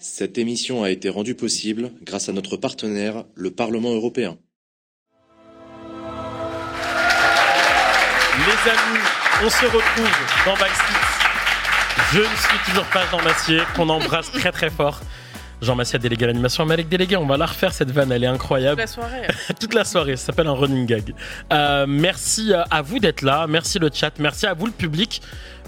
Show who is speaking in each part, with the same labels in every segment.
Speaker 1: Cette émission a été rendue possible grâce à notre partenaire, le Parlement européen.
Speaker 2: Les amis, on se retrouve dans Backseat. Je ne suis toujours pas Jean Massier, qu'on embrasse très très fort. Jean Massier délégué à l'animation, mais avec délégué, on va la refaire cette vanne, elle est incroyable.
Speaker 3: la soirée.
Speaker 2: Toute la soirée, ça s'appelle un running gag. Euh, merci à vous d'être là, merci le chat, merci à vous le public.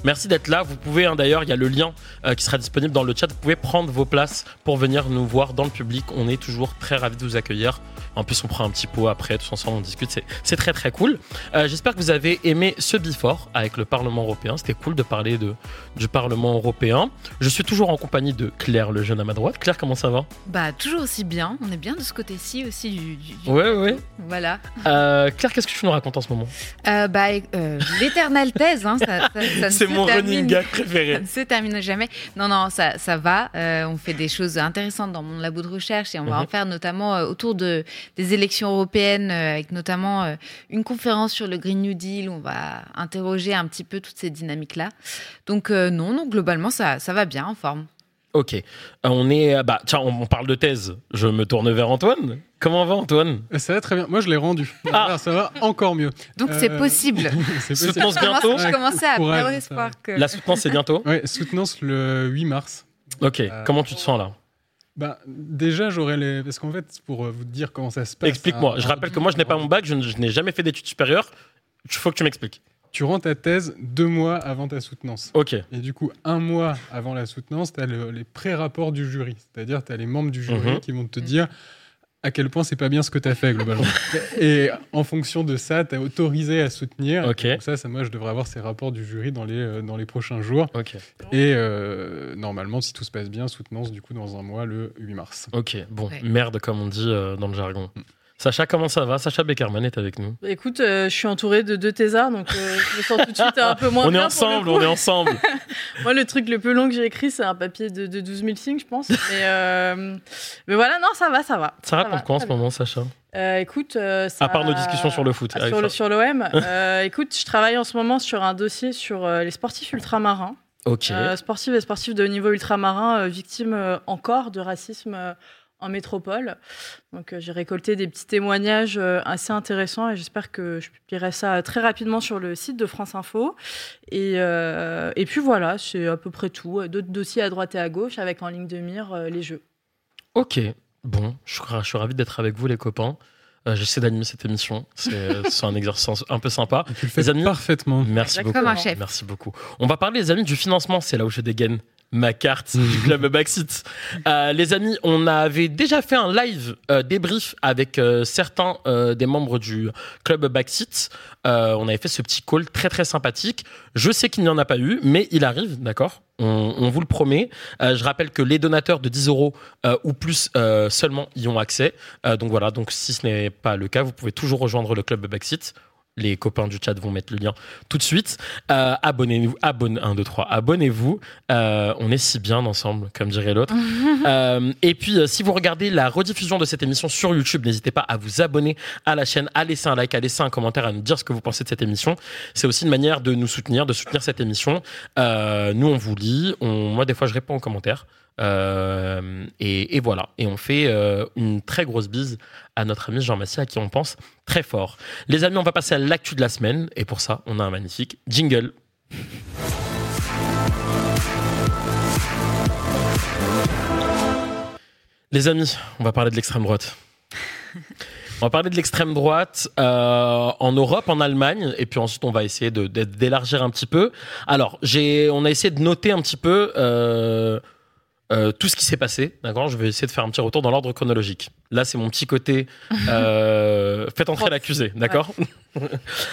Speaker 2: Merci d'être là. Vous pouvez, hein, d'ailleurs, il y a le lien euh, qui sera disponible dans le chat. Vous pouvez prendre vos places pour venir nous voir dans le public. On est toujours très ravis de vous accueillir. En plus, on prend un petit pot après, tous ensemble, on discute. C'est- C'est très très cool. Euh, J'espère que vous avez aimé ce before avec le Parlement européen. C'était cool de parler de, du Parlement européen. Je suis toujours en compagnie de Claire, le jeune à ma droite. Claire, comment ça va
Speaker 4: Bah, toujours aussi bien. On est bien de ce côté-ci aussi du. du-
Speaker 2: Ouais, ouais.
Speaker 4: Voilà.
Speaker 2: Euh, Claire, qu'est-ce que tu nous racontes en ce moment
Speaker 4: Euh, bah, euh, l'éternelle thèse, hein, ça, ça- ça
Speaker 2: C'est mon
Speaker 4: termine-
Speaker 2: running gag
Speaker 4: Ça
Speaker 2: préféré.
Speaker 4: ne se termine jamais. Non, non, ça, ça va. Euh, on fait des choses intéressantes dans mon labo de recherche et on va
Speaker 2: Mhm.
Speaker 4: en faire notamment euh, autour de, des élections européennes, avec notamment une conférence sur le Green New Deal. où On va interroger un petit peu toutes ces dynamiques-là. Donc, non, non, globalement, ça, ça va bien en forme.
Speaker 2: Ok. Euh, on est. euh, Bah, tiens, on, on parle de thèse. Je me tourne vers Antoine. Comment va Antoine?
Speaker 5: Ça va très bien. Moi, je l'ai rendu.
Speaker 2: Ah.
Speaker 5: Alors, ça va encore mieux.
Speaker 4: Donc, c'est
Speaker 5: Euh,
Speaker 4: possible.
Speaker 5: C'est possible.
Speaker 2: Soutenance bientôt.
Speaker 4: Je commençais à
Speaker 5: ça
Speaker 4: espoir que.
Speaker 2: La soutenance, c'est bientôt.
Speaker 5: Ouais, soutenance le 8 mars.
Speaker 2: Ok.
Speaker 5: Euh,
Speaker 2: Comment tu te sens là?
Speaker 5: Bah, déjà, j'aurais les. Parce qu'en fait, pour vous dire comment ça se passe.
Speaker 2: Explique-moi.
Speaker 5: un-
Speaker 2: Je rappelle que moi, je n'ai pas mon bac, je n'ai jamais fait d'études supérieures. Il faut que tu m'expliques.
Speaker 5: Tu rends ta thèse deux mois avant ta soutenance.
Speaker 2: Ok.
Speaker 5: Et du coup, un mois avant la soutenance, tu as les pré-rapports du jury. C'est-à-dire, tu as les membres du jury
Speaker 2: Mhm.
Speaker 5: qui vont te dire à quel point c'est pas bien ce que tu as fait globalement. et en fonction de ça, tu es autorisé à soutenir.
Speaker 2: Ok.
Speaker 5: Donc ça, ça, moi, je devrais avoir ces rapports du jury dans les, euh, dans les prochains jours.
Speaker 2: Ok.
Speaker 5: Et euh, normalement, si tout se passe bien, soutenance du coup dans un mois, le 8 mars.
Speaker 2: Ok. Bon.
Speaker 4: Ouais.
Speaker 2: Merde, comme on dit euh, dans le jargon. Sacha, comment ça va? Sacha Beckerman est avec nous.
Speaker 3: Bah, écoute, euh, je suis entouré de deux thésards, donc euh, je me sens tout de suite un peu moins
Speaker 2: on est
Speaker 3: bien pour le
Speaker 2: ensemble, on est ensemble.
Speaker 3: Moi, le truc le plus long que j'ai écrit, c'est un papier de, de 12 000 signes, je pense. Mais, euh, mais voilà, non, ça va, ça va.
Speaker 2: Ça raconte
Speaker 3: va,
Speaker 2: quoi en ce moment, Sacha?
Speaker 3: Euh, écoute, euh, ça-
Speaker 2: À part nos discussions sur le foot.
Speaker 3: Ah, sur
Speaker 2: ça-
Speaker 3: le sur l'OM. euh, écoute, je travaille en ce moment sur un dossier sur les sportifs ultramarins,
Speaker 2: Ok.
Speaker 3: Sportifs et sportifs de haut niveau ultramarins euh, victimes encore de racisme en métropole. Donc euh, j'ai récolté des petits témoignages euh, assez intéressants et j'espère que je publierai ça euh, très rapidement sur le site de France Info. Et, euh, et puis voilà, c'est à peu près tout. D'autres dossiers à droite et à gauche avec en ligne de mire euh, les jeux.
Speaker 2: Ok. Bon, je suis, je suis ravi d'être avec vous, les copains. Euh, J'essaie d'animer cette émission. C'est un exercice un peu sympa.
Speaker 5: Et tu le fais
Speaker 2: Les amis
Speaker 5: parfaitement.
Speaker 2: Merci
Speaker 3: Exactement.
Speaker 2: beaucoup.
Speaker 4: Chef.
Speaker 2: Merci beaucoup. On va parler, les amis, du financement. C'est là où je dégaine ma carte du club Backseat. Euh, les amis, on avait déjà fait un live euh, débrief avec euh, certains des membres du club Backseat. On avait fait ce petit call très très sympathique. Je sais qu'il n'y en a pas eu, mais il arrive, d'accord? On, on vous le promet. Je rappelle que les donateurs de 10 euros ou plus seulement y ont accès. Donc voilà, donc si ce n'est pas le cas, vous pouvez toujours rejoindre le club Backseat. Les copains du chat vont mettre le lien tout de suite. Euh, abonnez-vous, abonne 1, 2, 3, abonnez-vous. Euh, on est si bien ensemble, comme dirait l'autre. Euh, et puis, si vous regardez la rediffusion de cette émission sur YouTube, n'hésitez pas à vous abonner à la chaîne, à laisser un like, à laisser un commentaire, à nous dire ce que vous pensez de cette émission. C'est aussi une manière de nous soutenir, de soutenir cette émission. Nous, on vous lit. On, moi, des fois, je réponds aux commentaires. Euh, et, voilà. Et on fait euh, une très grosse bise à notre ami Jean Massier, à qui on pense très fort. Les amis, on va passer à l'actu de la semaine. Et pour ça, on a un magnifique jingle. Les amis, on va parler de l'extrême droite. On va parler de l'extrême droite euh, en Europe, en Allemagne, et puis ensuite on va essayer d'élargir un petit peu. Alors, on a essayé de noter un petit peu euh, tout ce qui s'est passé. D'accord, je vais essayer de faire un petit retour dans l'ordre chronologique. Là, c'est mon petit côté. Euh, faites entrer l'accusé, d'accord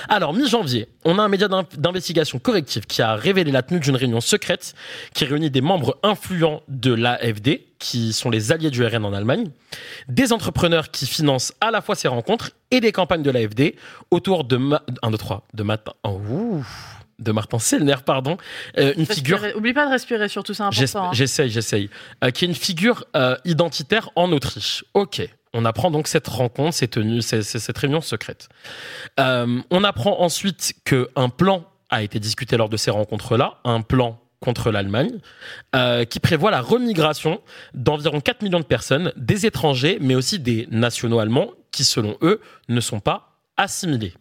Speaker 2: Alors, mi-janvier, on a un média d'in- d'investigation corrective qui a révélé la tenue d'une réunion secrète qui réunit des membres influents de l'AFD, qui sont les alliés du RN en Allemagne, des entrepreneurs qui financent à la fois ces rencontres et des campagnes de l'AFD autour de... 1, 2, 3, de Martin... Oh, ouh, de Martin Sellner, pardon, euh, une figure...
Speaker 3: Oublie pas de respirer, surtout, c'est important. hein.
Speaker 2: J'essaye, j'essaye. Euh, qui est une figure euh, identitaire en Autriche. Ok. On apprend donc cette rencontre, cette, tenue, c'est- c'est- cette réunion secrète. On apprend ensuite qu'un plan a été discuté lors de ces rencontres-là, un plan contre l'Allemagne, euh, qui prévoit la remigration d'environ 4 millions de personnes, des étrangers, mais aussi des nationaux allemands, qui selon eux ne sont pas assimilés.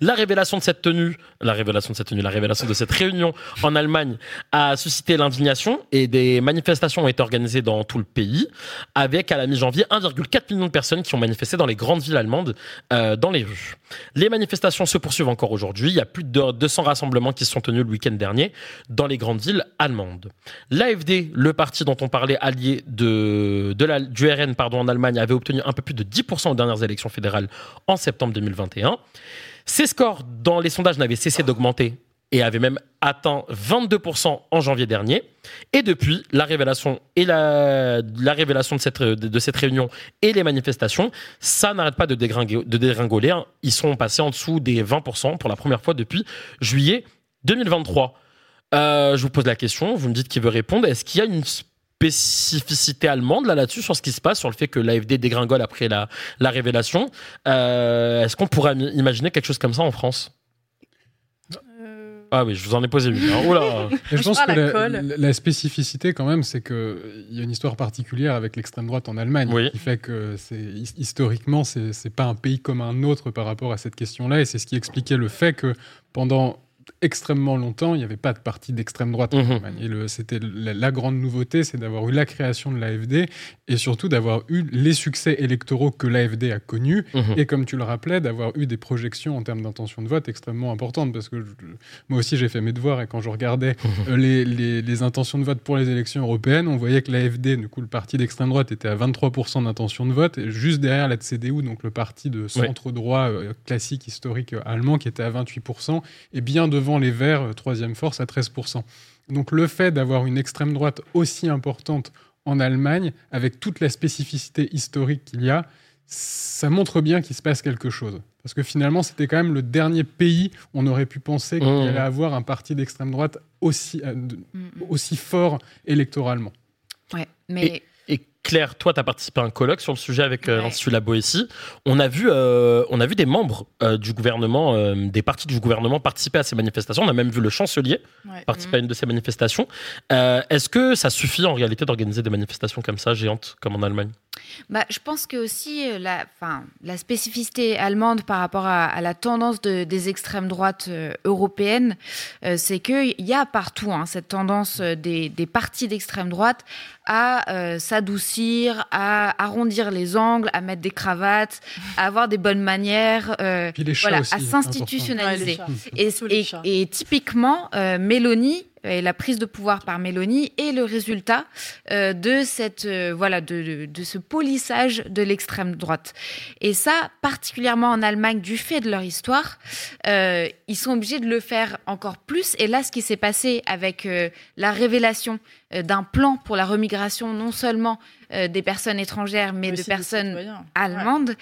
Speaker 2: La révélation de cette tenue, la révélation de cette tenue, la révélation de cette réunion en Allemagne a suscité l'indignation et des manifestations ont été organisées dans tout le pays, avec à la mi-janvier 1,4 million de personnes qui ont manifesté dans les grandes villes allemandes, euh, dans les rues. Les manifestations se poursuivent encore aujourd'hui. Il y a plus de 200 rassemblements qui se sont tenus le week-end dernier dans les grandes villes allemandes. L'AFD, le parti dont on parlait allié de, du RN en Allemagne, avait obtenu un peu plus de 10% aux dernières élections fédérales en septembre 2021. Ces scores dans les sondages n'avaient cessé d'augmenter et avaient même atteint 22% en janvier dernier. Et depuis, la révélation, et la, la révélation de, cette, de cette réunion et les manifestations, ça n'arrête pas de dégringoler. De dégringoler hein. Ils sont passés en dessous des 20% pour la première fois depuis juillet 2023. Euh, je vous pose la question, vous me dites qui veut répondre. Est-ce qu'il y a une spécificité allemande là là-dessus sur ce qui se passe, sur le fait que l'AFD dégringole après la, la révélation. Euh, Est-ce qu'on pourrait imaginer quelque chose comme ça en France?
Speaker 3: Euh,
Speaker 2: Ah oui, je vous en ai posé une. hein. Oula.
Speaker 5: Et je pense
Speaker 3: Ah,
Speaker 5: que
Speaker 3: la
Speaker 5: spécificité, quand même, c'est qu'il y a une histoire particulière avec l'extrême droite en Allemagne,
Speaker 2: Oui.
Speaker 5: qui fait que historiquement, c'est c'est pas un pays comme un autre par rapport à cette question-là, et c'est ce qui expliquait le fait que pendant extrêmement longtemps, il n'y avait pas de parti d'extrême droite en
Speaker 2: Mhm.
Speaker 5: Allemagne. Et c'était la, la grande nouveauté, c'est d'avoir eu la création de l'AFD et surtout d'avoir eu les succès électoraux que l'AFD a connus
Speaker 2: Mhm.
Speaker 5: et comme tu le rappelais, d'avoir eu des projections en termes d'intention de vote extrêmement importantes. Parce que je- moi aussi, j'ai fait mes devoirs et quand je regardais euh, les, les- les intentions de vote pour les élections européennes, on voyait que l'AFD, du coup, le parti d'extrême droite, était à 23% d'intention de vote, et juste derrière la CDU, donc le parti de centre-droit euh, classique, historique euh, allemand, qui était à 28%, et bien devant les Verts, euh, troisième force, à 13%. Donc le fait d'avoir une extrême droite aussi importante en Allemagne, avec toute la spécificité historique qu'il y a, ça montre bien qu'il se passe quelque chose. Parce que finalement, c'était quand même le dernier pays où on aurait pu penser qu'il
Speaker 2: Mmh.
Speaker 5: allait avoir un parti d'extrême droite aussi, euh, de-
Speaker 4: Mm,
Speaker 5: aussi fort électoralement.
Speaker 4: Ouais, mais
Speaker 2: Et Claire, toi, tu as participé à un colloque sur le sujet avec euh,
Speaker 4: Ouais.
Speaker 2: l'Institut La Boétie. On a vu, euh, on a vu des membres euh, du gouvernement, euh, des partis du gouvernement participer à ces manifestations. On a même vu le chancelier
Speaker 3: ouais.
Speaker 2: participer à une de ces manifestations. Euh, Est-ce que ça suffit en réalité d'organiser des manifestations comme ça, géantes, comme en Allemagne?
Speaker 4: Bah, je pense que aussi euh, la, enfin, la spécificité allemande par rapport à, à la tendance de- des extrêmes droites euh, européennes, euh, c'est qu'il y a partout hein, cette tendance des, des partis d'extrême droite à euh, s'adoucir, à arrondir les angles, à mettre des cravates, à avoir des bonnes manières, euh, voilà,
Speaker 5: aussi,
Speaker 4: à s'institutionnaliser.
Speaker 3: Ouais.
Speaker 4: Et, et- typiquement, euh, Mélanie et la prise de pouvoir par Mélanie est le résultat euh, de cette euh, voilà de, de- de ce polissage de l'extrême droite. Et ça, particulièrement en Allemagne, du fait de leur histoire, euh, ils sont obligés de le faire encore plus. Et là, ce qui s'est passé avec la révélation d'un plan pour la remigration, non seulement des personnes étrangères, mais,
Speaker 3: Mais
Speaker 4: de personnes
Speaker 3: citoyens.
Speaker 4: allemande,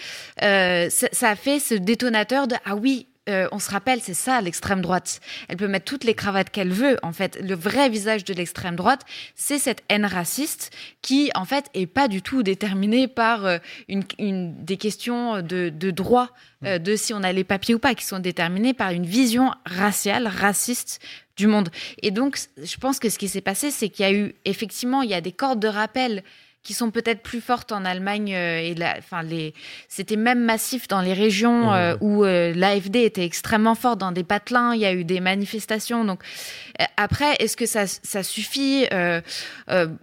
Speaker 4: euh, ça, ça a fait ce détonateur de ah oui. Euh, on se rappelle, c'est ça l'extrême droite. Elle peut mettre toutes les cravates qu'elle veut. En fait, le vrai visage de l'extrême droite, c'est cette haine raciste qui, en fait, est pas du tout déterminée par euh, une, une- des questions de, de droit, euh, de si on a les papiers ou pas, qui sont déterminées par une vision raciale, raciste du monde. Et donc, je pense que ce qui s'est passé, c'est qu'il y a eu effectivement, il y a des cordes de rappel qui sont peut-être plus fortes en Allemagne euh, et la, enfin les, c'était même massif dans les régions euh, où euh, l'AFD était extrêmement fort dans des patelins. Il y a eu des manifestations. Donc après, est-ce que ça, ça suffit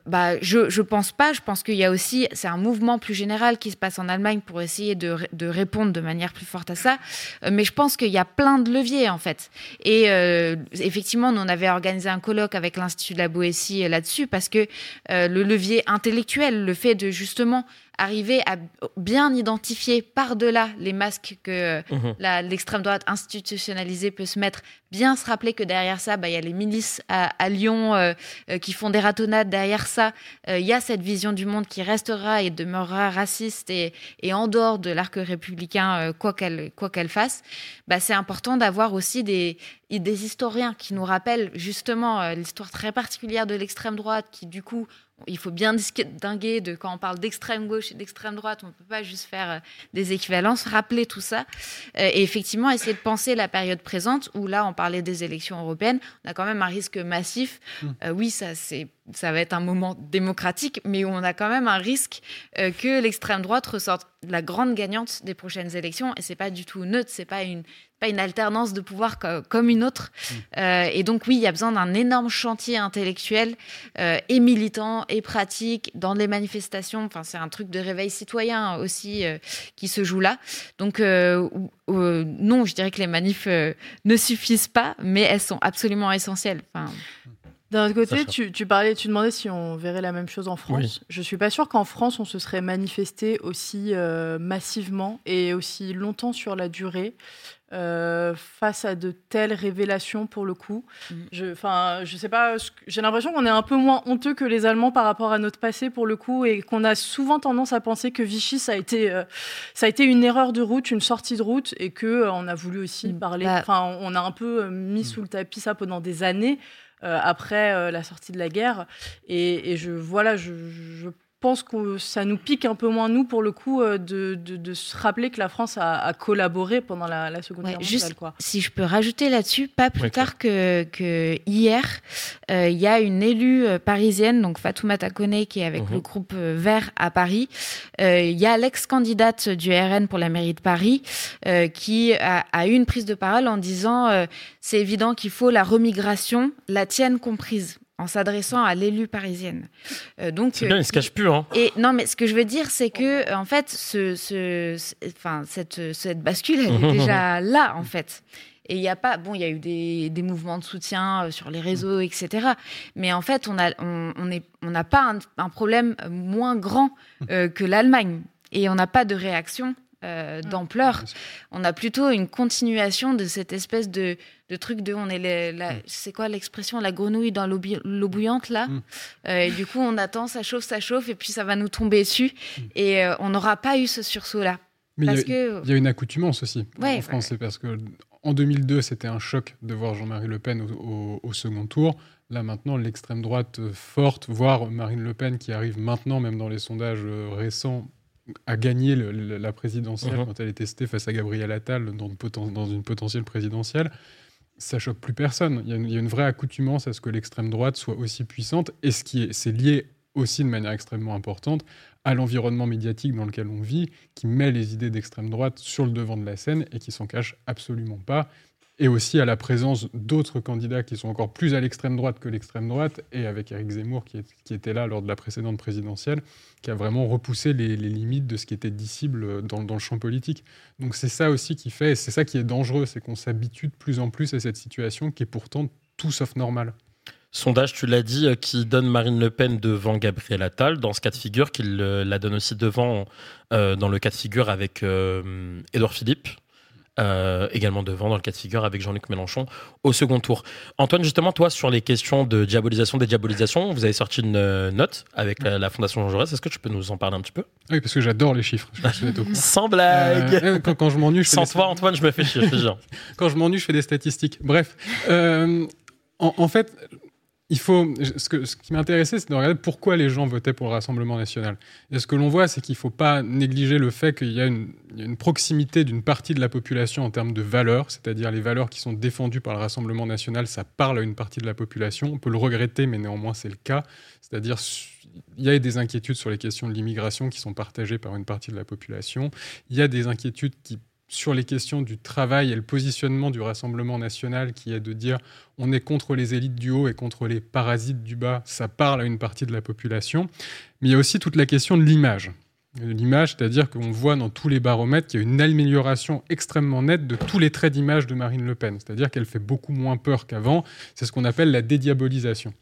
Speaker 4: Bah, je je pense pas. Je pense qu'il y a aussi, c'est un mouvement plus général qui se passe en Allemagne pour essayer de, ré- de répondre de manière plus forte à ça. Mais je pense qu'il y a plein de leviers en fait. Et euh, effectivement, nous on avait organisé un colloque avec l'Institut de la Boétie là-dessus parce que euh, le levier intellectuel, le fait de justement arriver à bien identifier par-delà les masques que
Speaker 2: Mhm.
Speaker 4: l'extrême droite institutionnalisée peut se mettre, bien se rappeler que derrière ça, bah, il y a les milices à, à Lyon euh, euh, qui font des ratonnades. Derrière ça, euh, il y a cette vision du monde qui restera et demeurera raciste et, et en dehors de l'arc républicain, quoi qu'elle qu'elle fasse. Bah, c'est important d'avoir aussi des, des historiens qui nous rappellent justement l'histoire très particulière de l'extrême droite qui, du coup, il faut bien distinguer de quand on parle d'extrême gauche gauche et d'extrême droite, on ne peut pas juste faire euh, des équivalences, rappeler tout ça euh, et effectivement essayer de penser la période présente où là, on parlait des élections européennes, on a quand même un risque massif.
Speaker 5: Mm.
Speaker 4: Euh, oui, ça, c'est, ça va être un moment démocratique, mais on a quand même un risque euh, que l'extrême droite ressorte la grande gagnante des prochaines élections et c'est pas du tout neutre, c'est pas une pas une alternance de pouvoir co- comme une autre. Euh, et donc oui, il y a besoin d'un énorme chantier intellectuel euh, et militant et pratique dans les manifestations. Enfin, c'est un truc de réveil citoyen aussi qui se joue là. Donc non, je dirais que les manifs ne suffisent pas, mais elles sont absolument essentielles. Enfin,
Speaker 3: D'un autre côté, tu, tu parlais, tu demandais si on verrait la même chose en France.
Speaker 2: Oui.
Speaker 3: Je suis pas sûre qu'en France on se serait manifesté aussi euh, massivement et aussi longtemps sur la durée euh, face à de telles révélations pour le coup.
Speaker 4: Mhm.
Speaker 3: Je, enfin, je sais pas. J'ai l'impression qu'on est un peu moins honteux que les Allemands par rapport à notre passé pour le coup et qu'on a souvent tendance à penser que Vichy ça a été euh, ça a été une erreur de route, une sortie de route et que euh, on a voulu aussi
Speaker 4: Mm.
Speaker 3: parler.
Speaker 4: Bah-
Speaker 3: Enfin, on a un peu mis sous le tapis ça pendant des années après euh, la sortie de la guerre. Et, et je voilà, je, je pense que ça nous pique un peu moins nous pour le coup euh, de, de, de se rappeler que la France a, a collaboré pendant la, la Seconde
Speaker 4: Ouais,
Speaker 3: Guerre
Speaker 4: juste-
Speaker 3: mondiale. Quoi.
Speaker 4: Si je peux rajouter là-dessus, pas plus
Speaker 2: Ouais,
Speaker 4: tard que, que hier, euh, il y a une élue euh, parisienne, donc Fatoumata Kone, qui est avec
Speaker 2: Mhm.
Speaker 4: le groupe Vert à Paris. Euh, Il y a l'ex-candidate du RN pour la mairie de Paris euh, qui a, a eu une prise de parole en disant euh, c'est évident qu'il faut la remigration, la tienne comprise en s'adressant à l'élue parisienne. Euh, donc,
Speaker 2: C'est bien, il se cache plus. Hein.
Speaker 4: et non, mais ce que je veux dire, c'est que en fait, ce, ce, ce- enfin, cette, cette bascule, elle est déjà là, en fait. Et il n'y a pas, bon, il y a eu des, des mouvements de soutien euh, sur les réseaux, etc. Mais en fait, on a, on, on est, on n'a pas un, un problème moins grand euh, que l'Allemagne, et on n'a pas de réaction euh, d'ampleur. On a plutôt une continuation de cette espèce de, de truc de, on est les- la, c'est quoi l'expression, la grenouille dans l'eau l'eau bouillante là.
Speaker 5: Mm.
Speaker 4: Euh, et du coup, on attend, ça chauffe, ça chauffe, et puis ça va nous tomber dessus. Et euh, on n'aura pas eu ce sursaut-là.
Speaker 5: Mais il y, a-
Speaker 4: que.
Speaker 5: il y a une accoutumance aussi
Speaker 4: Ouais,
Speaker 5: en France. C'est parce que en 2002, c'était un choc de voir Jean-Marie Le Pen au, au- au second tour. Là, maintenant, l'extrême droite forte, voire Marine Le Pen qui arrive maintenant, même dans les sondages récents, à gagner le- le- la présidentielle
Speaker 2: Mhm.
Speaker 5: quand elle est testée face à Gabriel Attal dans, poten- dans une potentielle présidentielle. Ça choque plus personne. Il y, a une, il y a une vraie accoutumance à ce que l'extrême droite soit aussi puissante. Et ce qui est, c'est lié aussi de manière extrêmement importante à l'environnement médiatique dans lequel on vit, qui met les idées d'extrême droite sur le devant de la scène et qui s'en cache absolument pas. Et aussi à la présence d'autres candidats qui sont encore plus à l'extrême droite que l'extrême droite, et avec Éric Zemmour qui, était là lors de la précédente présidentielle, qui a vraiment repoussé les, limites de ce qui était dissible dans, le champ politique. Donc c'est ça aussi qui fait, c'est ça qui est dangereux, c'est qu'on s'habitue de plus en plus à cette situation qui est pourtant tout sauf normale.
Speaker 2: Sondage, tu l'as dit, qui donne Marine Le Pen devant Gabriel Attal, dans ce cas de figure, qu'il euh, la donne aussi devant euh, dans le cas de figure avec euh, Édouard Philippe. Euh, également devant dans le cas de figure avec Jean-Luc Mélenchon au second tour. Antoine, justement, toi, sur les questions de diabolisation, dédiabolisation, vous avez sorti une euh, note avec la, la Fondation Jean Jaurès. Est-ce que tu peux nous en parler un petit peu?
Speaker 5: Oui, parce que j'adore les chiffres. Je.
Speaker 2: Sans blague
Speaker 5: Euh, quand, quand je m'ennuie, je fais
Speaker 2: Sans
Speaker 5: des-
Speaker 2: toi, Antoine, je me fais chier. je
Speaker 5: quand je m'ennuie, je fais des statistiques. Bref, euh, en, en fait, il faut. Ce, que, ce qui m'intéressait, c'est de regarder pourquoi les gens votaient pour le Rassemblement national. Et ce que l'on voit, c'est qu'il ne faut pas négliger le fait qu'il y a une, une proximité d'une partie de la population en termes de valeurs, c'est-à-dire les valeurs qui sont défendues par le Rassemblement national, ça parle à une partie de la population. On peut le regretter, mais néanmoins, c'est le cas. C'est-à-dire, il y a des inquiétudes sur les questions de l'immigration qui sont partagées par une partie de la population. Il y a des inquiétudes qui sur les questions du travail et le positionnement du Rassemblement national qui est de dire on est contre les élites du haut et contre les parasites du bas, ça parle à une partie de la population. Mais il y a aussi toute la question de l'image. L'image, c'est-à-dire qu'on voit dans tous les baromètres qu'il y a une amélioration extrêmement nette de tous les traits d'image de Marine Le Pen, c'est-à-dire qu'elle fait beaucoup moins peur qu'avant. C'est ce qu'on appelle la dédiabolisation.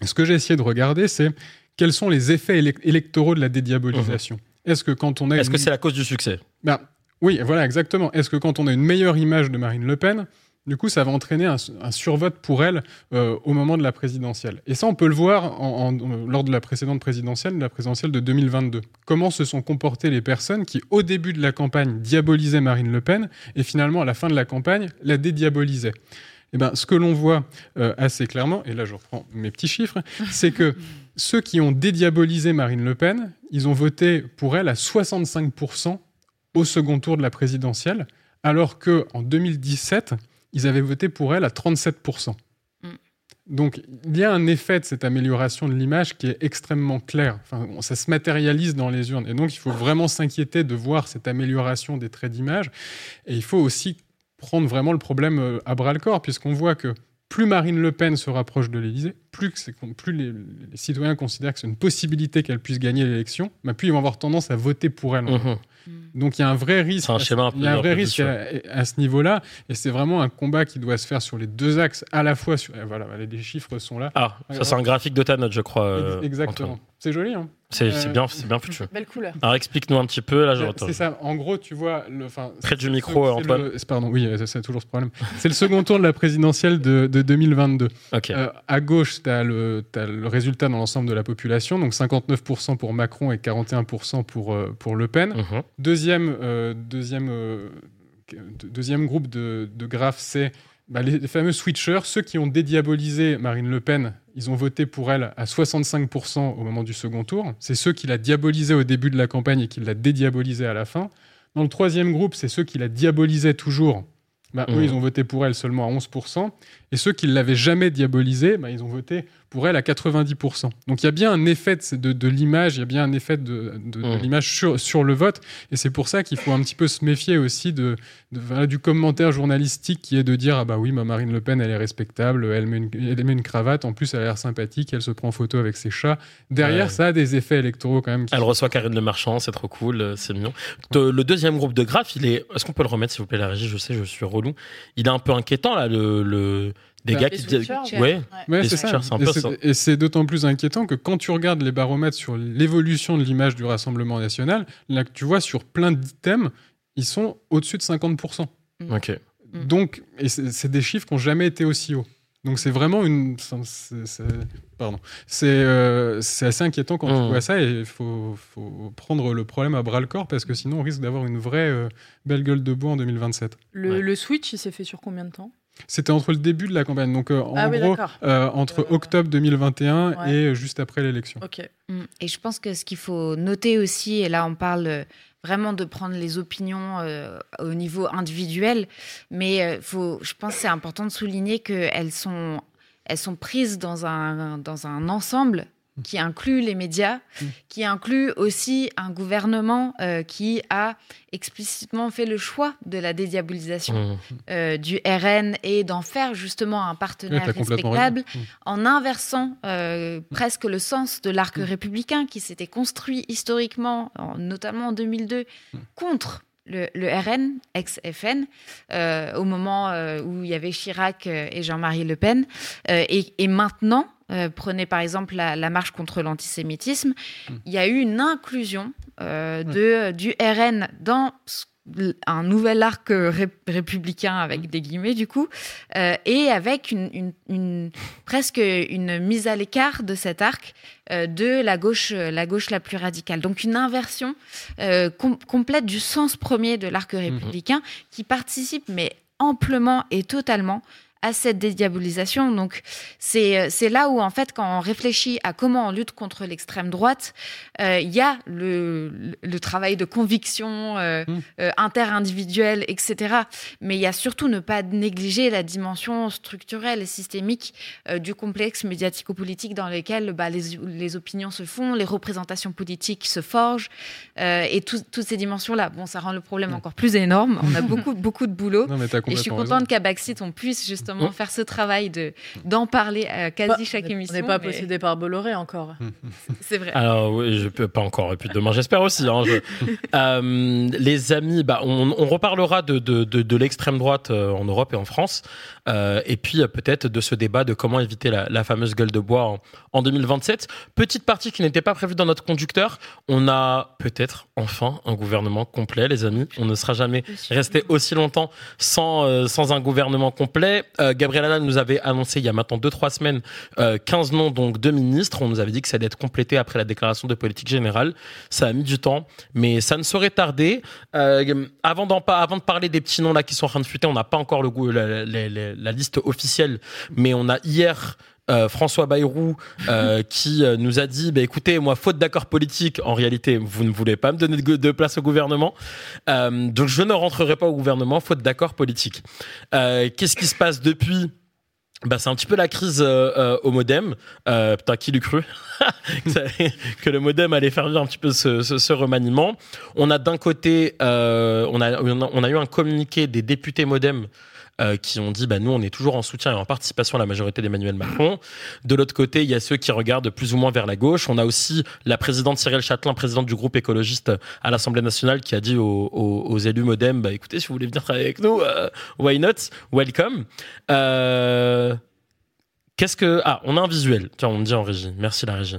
Speaker 5: Et ce que j'ai essayé de regarder, c'est quels sont les effets élec- électoraux de la dédiabolisation. Est-ce que quand on a
Speaker 2: Est-ce
Speaker 5: une-
Speaker 2: que c'est la cause du succès?
Speaker 5: Ben, oui, voilà, exactement. Est-ce que quand on a une meilleure image de Marine Le Pen, du coup, ça va entraîner un, un survote pour elle euh, au moment de la présidentielle? Et ça, on peut le voir en- en- lors de la précédente présidentielle, de la présidentielle de 2022. Comment se sont comportées les personnes qui, au début de la campagne, diabolisaient Marine Le Pen et finalement, à la fin de la campagne, la dédiabolisaient? Eh ben, ce que l'on voit euh, assez clairement, et là je reprends mes petits chiffres, c'est que ceux qui ont dédiabolisé Marine Le Pen, ils ont voté pour elle à 65% au second tour de la présidentielle, alors que en 2017, ils avaient voté pour elle à 37%.
Speaker 4: Mm.
Speaker 5: Donc, il y a un effet de cette amélioration de l'image qui est extrêmement clair. Enfin, ça se matérialise dans les urnes. Et donc, il faut vraiment s'inquiéter de voir cette amélioration des traits d'image. Et il faut aussi prendre vraiment le problème euh, à bras le corps, puisqu'on voit que plus Marine Le Pen se rapproche de l'Élysée, plus, que c'est- plus les, les citoyens considèrent que c'est une possibilité qu'elle puisse gagner l'élection, bah, plus ils vont avoir tendance à voter pour elle.
Speaker 2: Mhm.
Speaker 5: Donc il y a un vrai risque.
Speaker 2: Un schéma un peu-
Speaker 5: il y a un vrai risque à, à ce niveau-là, et c'est vraiment un combat qui doit se faire sur les deux axes, à la fois sur. et Voilà, les- chiffres sont là.
Speaker 2: Ah, ça c'est un graphique de ta note, je crois. euh,
Speaker 5: Ex- Exactement. C'est joli, hein
Speaker 2: C'est c'est
Speaker 5: Euh,
Speaker 2: bien, c'est bien foutu.
Speaker 3: Belle couleur.
Speaker 2: Alors explique-nous un petit peu, là, je.
Speaker 5: C'est ça. En gros, tu vois, le,
Speaker 2: Près du micro, Antoine.
Speaker 5: le- Pardon, oui, c'est toujours ce problème. C'est le second tour de la présidentielle de, de 2022.
Speaker 2: Ok.
Speaker 5: Euh, à gauche, tu as, le t'as le résultat dans l'ensemble de la population, donc 59% pour Macron et 41% pour, euh, pour Le Pen.
Speaker 2: Mhm.
Speaker 5: Deuxième, euh, deuxième, euh, de- deuxième groupe de, de graphes, c'est bah, les, fameux switchers, ceux qui ont dédiabolisé Marine Le Pen. Ils ont voté pour elle à 65% au moment du second tour. C'est ceux qui la diabolisaient au début de la campagne et qui la dédiabolisée à la fin. Dans le troisième groupe, c'est ceux qui la diabolisaient toujours. Bah. Eux, ils ont voté pour elle seulement à 11%. Et ceux qui ne l'avaient jamais diabolisée, bah, ils ont voté pour elle à 90%. Donc il y a bien un effet de, de- l'image, il y a bien un effet de, de- de
Speaker 2: Mhm.
Speaker 5: l'image sur, sur le vote. Et c'est pour ça qu'il faut un petit peu se méfier aussi de, voilà, du commentaire journalistique qui est de dire Ah bah oui, ma Marine Le Pen, elle est respectable, elle met, une, elle met une cravate, en plus elle a l'air sympathique, elle se prend en photo avec ses chats. Derrière,
Speaker 2: Ouais.
Speaker 5: ça a des effets électoraux quand même. qui
Speaker 2: Elle reçoit Karine Le Marchand, c'est trop cool, euh, c'est mignon. Le deuxième groupe de graphes, il est. Est-ce qu'on peut le remettre, s'il vous plaît, la régie Je sais, je suis relou. Il est un peu inquiétant, là, le. le- Des
Speaker 5: Bah,
Speaker 2: gars qui.
Speaker 3: switchers,
Speaker 2: Ouais.
Speaker 5: Ouais, c'est ça. Et c'est-
Speaker 2: ça.
Speaker 5: Et c'est d'autant plus inquiétant que quand tu regardes les baromètres sur l'évolution de l'image du Rassemblement national, là que tu vois sur plein d'items, ils sont au-dessus de 50%.
Speaker 2: Ok.
Speaker 4: Mm.
Speaker 5: Donc, et c'est des chiffres qui n'ont jamais été aussi hauts. Donc c'est vraiment une... c'est- pardon. C'est euh, c'est assez inquiétant quand
Speaker 2: Mm.
Speaker 5: tu vois ça et il faut, faut prendre le problème à bras le corps parce que sinon on risque d'avoir une vraie euh, belle gueule de bois en 2027.
Speaker 3: Le,
Speaker 2: Ouais.
Speaker 3: le switch, il s'est fait sur combien de temps?
Speaker 5: C'était entre le début de la campagne, donc euh, en
Speaker 3: Ah oui,
Speaker 5: gros euh, entre
Speaker 3: Euh,
Speaker 5: octobre 2021
Speaker 3: ouais.
Speaker 5: et juste après l'élection.
Speaker 4: Mm. Et je pense que ce qu'il faut noter aussi, et là on parle vraiment de prendre les opinions euh, au niveau individuel, mais euh, faut, je pense que c'est important de souligner qu'elles sont, elles sont prises dans un, dans un ensemble qui inclut les médias,
Speaker 5: Mm.
Speaker 4: qui inclut aussi un gouvernement euh, qui a explicitement fait le choix de la dédiabolisation
Speaker 2: Mhm.
Speaker 4: euh, du RN et d'en faire justement un partenaire respectable.
Speaker 5: Mm.
Speaker 4: en inversant euh, presque le sens de l'arc républicain qui s'était construit historiquement, en- notamment en 2002, contre le, le RN, ex-FN, euh, au moment euh, où il y avait Chirac euh, et Jean-Marie Le Pen. Et, et maintenant, prenez par exemple la, la marche contre l'antisémitisme, il y a eu une inclusion de, du RN dans ce- un nouvel arc euh, ré- républicain avec des guillemets du coup euh, et avec une, une- une- presque une mise à l'écart de cet arc euh, de la gauche la gauche la plus radicale. Donc une inversion euh, com- complète du sens premier de l'arc républicain qui participe mais amplement et totalement à cette dédiabolisation. Donc, c'est euh, c'est là où, en fait, quand on réfléchit à comment on lutte contre l'extrême droite, euh, il y a le, travail de conviction euh,
Speaker 5: Mm.
Speaker 4: euh, interindividuelle, etc. Mais il y a surtout ne pas négliger la dimension structurelle et systémique du complexe médiatico-politique dans lequel bah, les, les opinions se font, les représentations politiques se forgent, et tout- toutes ces dimensions-là. Bon, ça rend le problème
Speaker 5: Mm.
Speaker 4: encore plus énorme. On a beaucoup, beaucoup de boulot.
Speaker 5: Non, mais t'as
Speaker 4: Et je suis
Speaker 5: raison.
Speaker 4: qu'à Backseat, on puisse justement
Speaker 2: Mm.
Speaker 4: faire ce travail de d'en parler à quasi
Speaker 3: Bah,
Speaker 4: chaque émission.
Speaker 3: On n'est pas
Speaker 4: mais
Speaker 3: possédé par Bolloré encore.
Speaker 4: C'est vrai.
Speaker 2: Alors oui, je peux pas encore. Et puis demain, j'espère aussi. hein, je- Euh, les amis, bah, on, on reparlera de, de, de, de l'extrême droite euh, en Europe et en France. Euh, et puis euh, peut-être de ce débat de comment éviter la, la fameuse gueule de bois en, en 2027. Petite partie qui n'était pas prévue dans notre conducteur. On a peut-être enfin un gouvernement complet, les amis. On ne sera jamais resté aussi longtemps sans, euh, sans un gouvernement complet. Euh, Gabriel nous avait annoncé il y a maintenant 2-3 semaines euh, 15 noms donc de ministres. On nous avait dit que ça allait être complété après la déclaration de politique générale. Ça a mis du temps, mais ça ne saurait tarder. Euh, avant, de parler des petits noms là qui sont en train de fuiter, on n'a pas encore le goût, la liste officielle, mais on a hier euh, François Bayrou euh, qui euh, nous a dit bah, écoutez, moi, faute d'accord politique, en réalité, vous ne voulez pas me donner de, place au gouvernement, donc je ne rentrerai pas au gouvernement, faute d'accord politique. Qu'est-ce qui se passe depuis? Bah, c'est un petit peu la crise au modem. Euh, putain, qui l'eût cru? Que le modem allait faire vivre un petit peu ce, remaniement. On a d'un côté, on a eu un communiqué des députés modem euh, qui ont dit bah, nous, on est toujours en soutien et en participation à la majorité d'Emmanuel Macron. De l'autre côté, il y a ceux qui regardent plus ou moins vers la gauche. On a aussi la présidente Cyril Châtelain, présidente du groupe écologiste à l'Assemblée nationale, qui a dit aux, élus modem bah, écoutez, si vous voulez venir travailler avec nous, euh, why not? Welcome. Euh, Qu'est-ce que. Ah, on a un visuel. Tiens, on me dit en régie. Merci la régie.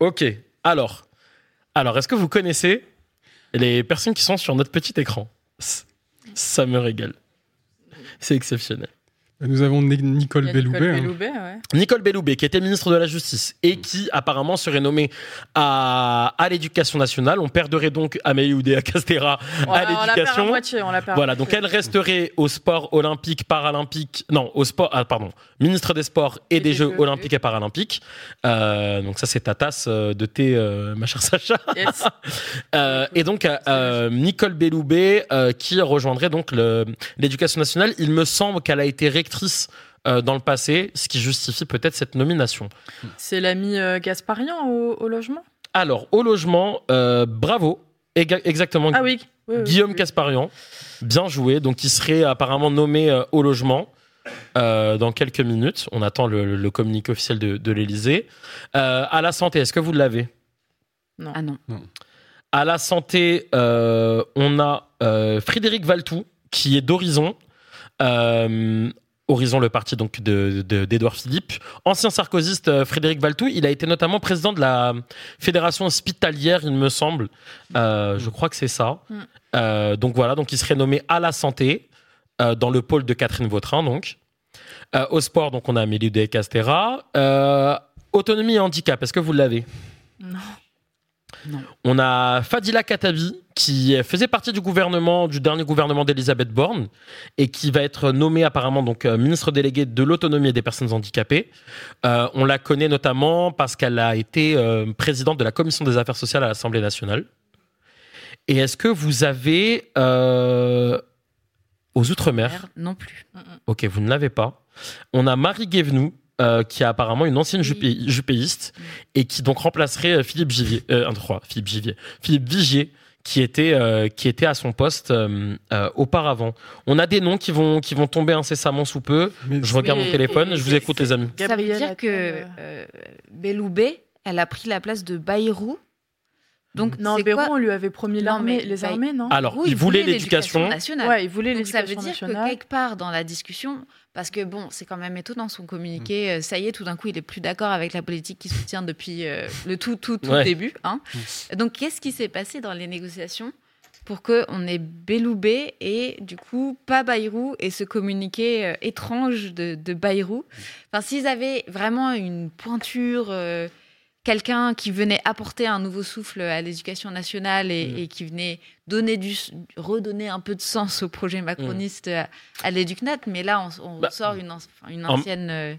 Speaker 2: Ok. Alors. Alors, est-ce que vous connaissez les personnes qui sont sur notre petit écran? Ça me régale. C'est exceptionnel.
Speaker 5: Nous avons Ni- Nicole Belloubet.
Speaker 3: Nicole
Speaker 5: hein.
Speaker 3: Belloubet, ouais.
Speaker 2: Nicole Belloubet, qui était ministre de la Justice et qui apparemment serait nommée à, à l'éducation nationale. On perdrait donc Amélie Oudéa-Castera
Speaker 3: On
Speaker 2: à
Speaker 3: l'a- on la perd à
Speaker 2: l'éducation.
Speaker 3: moitié, on la perd à
Speaker 2: Voilà, donc elle resterait au sport olympique, paralympique, non, au sport, ah, pardon, ministre des Sports et, des, Jeux, olympiques et paralympiques. Euh, donc ça, c'est ta tasse euh, de thé, euh, ma chère Sacha.
Speaker 3: Yes.
Speaker 2: Euh, et donc euh, euh, Nicole Belloubet euh, qui rejoindrait donc l'éducation nationale. Il me semble qu'elle a été euh, dans le passé, ce qui justifie peut-être cette nomination.
Speaker 3: C'est l'ami euh, Gasparian au, au logement?
Speaker 2: Alors au logement, euh, bravo, Ega- exactement.
Speaker 3: Ah oui. oui, oui,
Speaker 2: Guillaume
Speaker 3: oui.
Speaker 2: Casparian, bien joué. Donc, il serait apparemment nommé euh, au logement euh, dans quelques minutes. On attend le, le communiqué officiel de, de l'Élysée. Euh, à la santé, est-ce que vous l'avez?
Speaker 4: Ah non.
Speaker 2: À la santé, euh, on a euh, Frédéric Valtou, qui est d'Horizon. Euh, Horizon, le parti donc de de- d'Édouard Philippe. Ancien sarkozyste euh, Frédéric Valtou, il a été notamment président de la fédération hospitalière, il me semble. Euh, je crois que c'est ça.
Speaker 3: Mm.
Speaker 2: Euh, donc voilà, donc il serait nommé à la santé dans le pôle de Catherine Vautrin, donc. Au sport, donc on a Amélie de Castera. Autonomie et handicap, est-ce que vous l'avez?
Speaker 3: Non.
Speaker 2: On a Fadila Katabi, qui faisait partie du gouvernement, du dernier gouvernement d'Elisabeth Borne, et qui va être nommée apparemment donc euh, ministre déléguée de l'autonomie et des personnes handicapées. Euh, on la connaît notamment parce qu'elle a été euh, présidente de la commission des affaires sociales à l'Assemblée nationale. Et est-ce que vous avez euh, aux Outre-mer?
Speaker 4: Non plus.
Speaker 2: Ok, vous ne l'avez pas. On a Marie Guévenoux, euh, qui est apparemment une ancienne jupé- jupéiste et qui donc remplacerait euh, Philippe Givier, euh, un, trois, Philippe Givier, Philippe Vigier, qui était euh, qui était à son poste euh, euh, auparavant. On a des noms qui vont qui vont tomber incessamment sous peu.
Speaker 5: Mais
Speaker 2: Je regarde mon téléphone,
Speaker 3: et-
Speaker 2: je vous écoute les amis.
Speaker 4: Ça veut dire que euh, Belloubet, elle a pris la place de Bayrou. Donc,
Speaker 3: Non, Béron, on lui avait promis l'armée, les
Speaker 4: bah,
Speaker 3: armées, non
Speaker 2: Alors,
Speaker 4: Oui,
Speaker 2: il voulait l'éducation.
Speaker 4: nationale.
Speaker 3: Ouais, il voulait
Speaker 4: Donc ça veut dire que quelque part dans la discussion, parce que bon, c'est quand même étonnant son communiqué. euh, Ça y est, tout d'un coup, il est plus d'accord avec la politique qu'il soutient depuis euh, le tout tout tout
Speaker 2: Ouais.
Speaker 4: début. hein. Donc qu'est-ce qui s'est passé dans les négociations pour que on ait Belloubet et du coup pas Bayrou et ce communiqué euh, étrange de, de Bayrou? Enfin, s'ils avaient vraiment une pointure. euh, Quelqu'un qui venait apporter un nouveau souffle à l'éducation nationale et,
Speaker 2: Mm.
Speaker 4: et qui venait donner du, redonner un peu de sens au projet macroniste à, à l'Éducnat, mais là, on, on
Speaker 2: Bah,
Speaker 4: sort une, ancienne euh,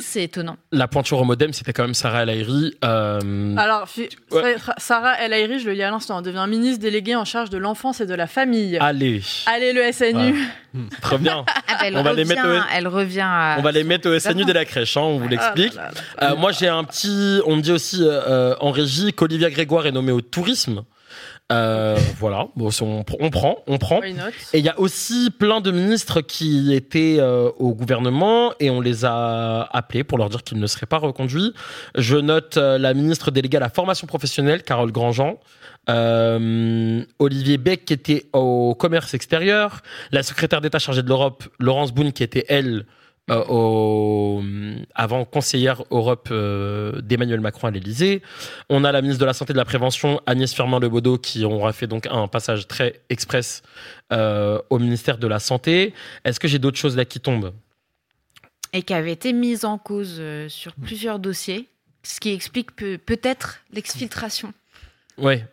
Speaker 4: c'est étonnant.
Speaker 2: La pointure au modem, c'était quand même Sarah El Haïry. Euh,
Speaker 3: Alors,
Speaker 2: Ouais.
Speaker 3: Sarah El Haïry, je le dis à l'instant, devient ministre déléguée en charge de l'enfance et de la famille.
Speaker 2: allez,
Speaker 3: Allez, le SNU.
Speaker 2: très bien.
Speaker 4: Ah, bah, elle,
Speaker 2: On va
Speaker 4: revient,
Speaker 2: les mettre au-
Speaker 4: elle revient à...
Speaker 2: On va les mettre au SNU dès la crèche, hein, on vous l'explique.
Speaker 3: Ah là.
Speaker 2: Euh, moi, j'ai un petit. On me dit aussi euh, euh, en régie qu'Olivia Grégoire est nommée au tourisme. Euh, voilà, bon, on, pr- on prend, on prend. Et il y a aussi plein de ministres qui étaient euh, au gouvernement et on les a appelés pour leur dire qu'ils ne seraient pas reconduits. Je note euh, la ministre déléguée à la formation professionnelle, Carole Grandjean. Euh, Olivier Beck qui était au commerce extérieur, la secrétaire d'État chargée de l'Europe, Laurence Boone qui était elle euh, au, avant conseillère Europe euh, d'Emmanuel Macron à l'Élysée. On a la ministre de la Santé et de la Prévention, Agnès Firmin-Lebaudot, qui aura fait donc un passage très express euh, au ministère de la Santé. Est-ce que j'ai d'autres choses là qui tombent?
Speaker 4: Et qui avait été mise en cause sur plusieurs dossiers, ce qui explique peu- peut-être l'exfiltration.
Speaker 2: Ouais.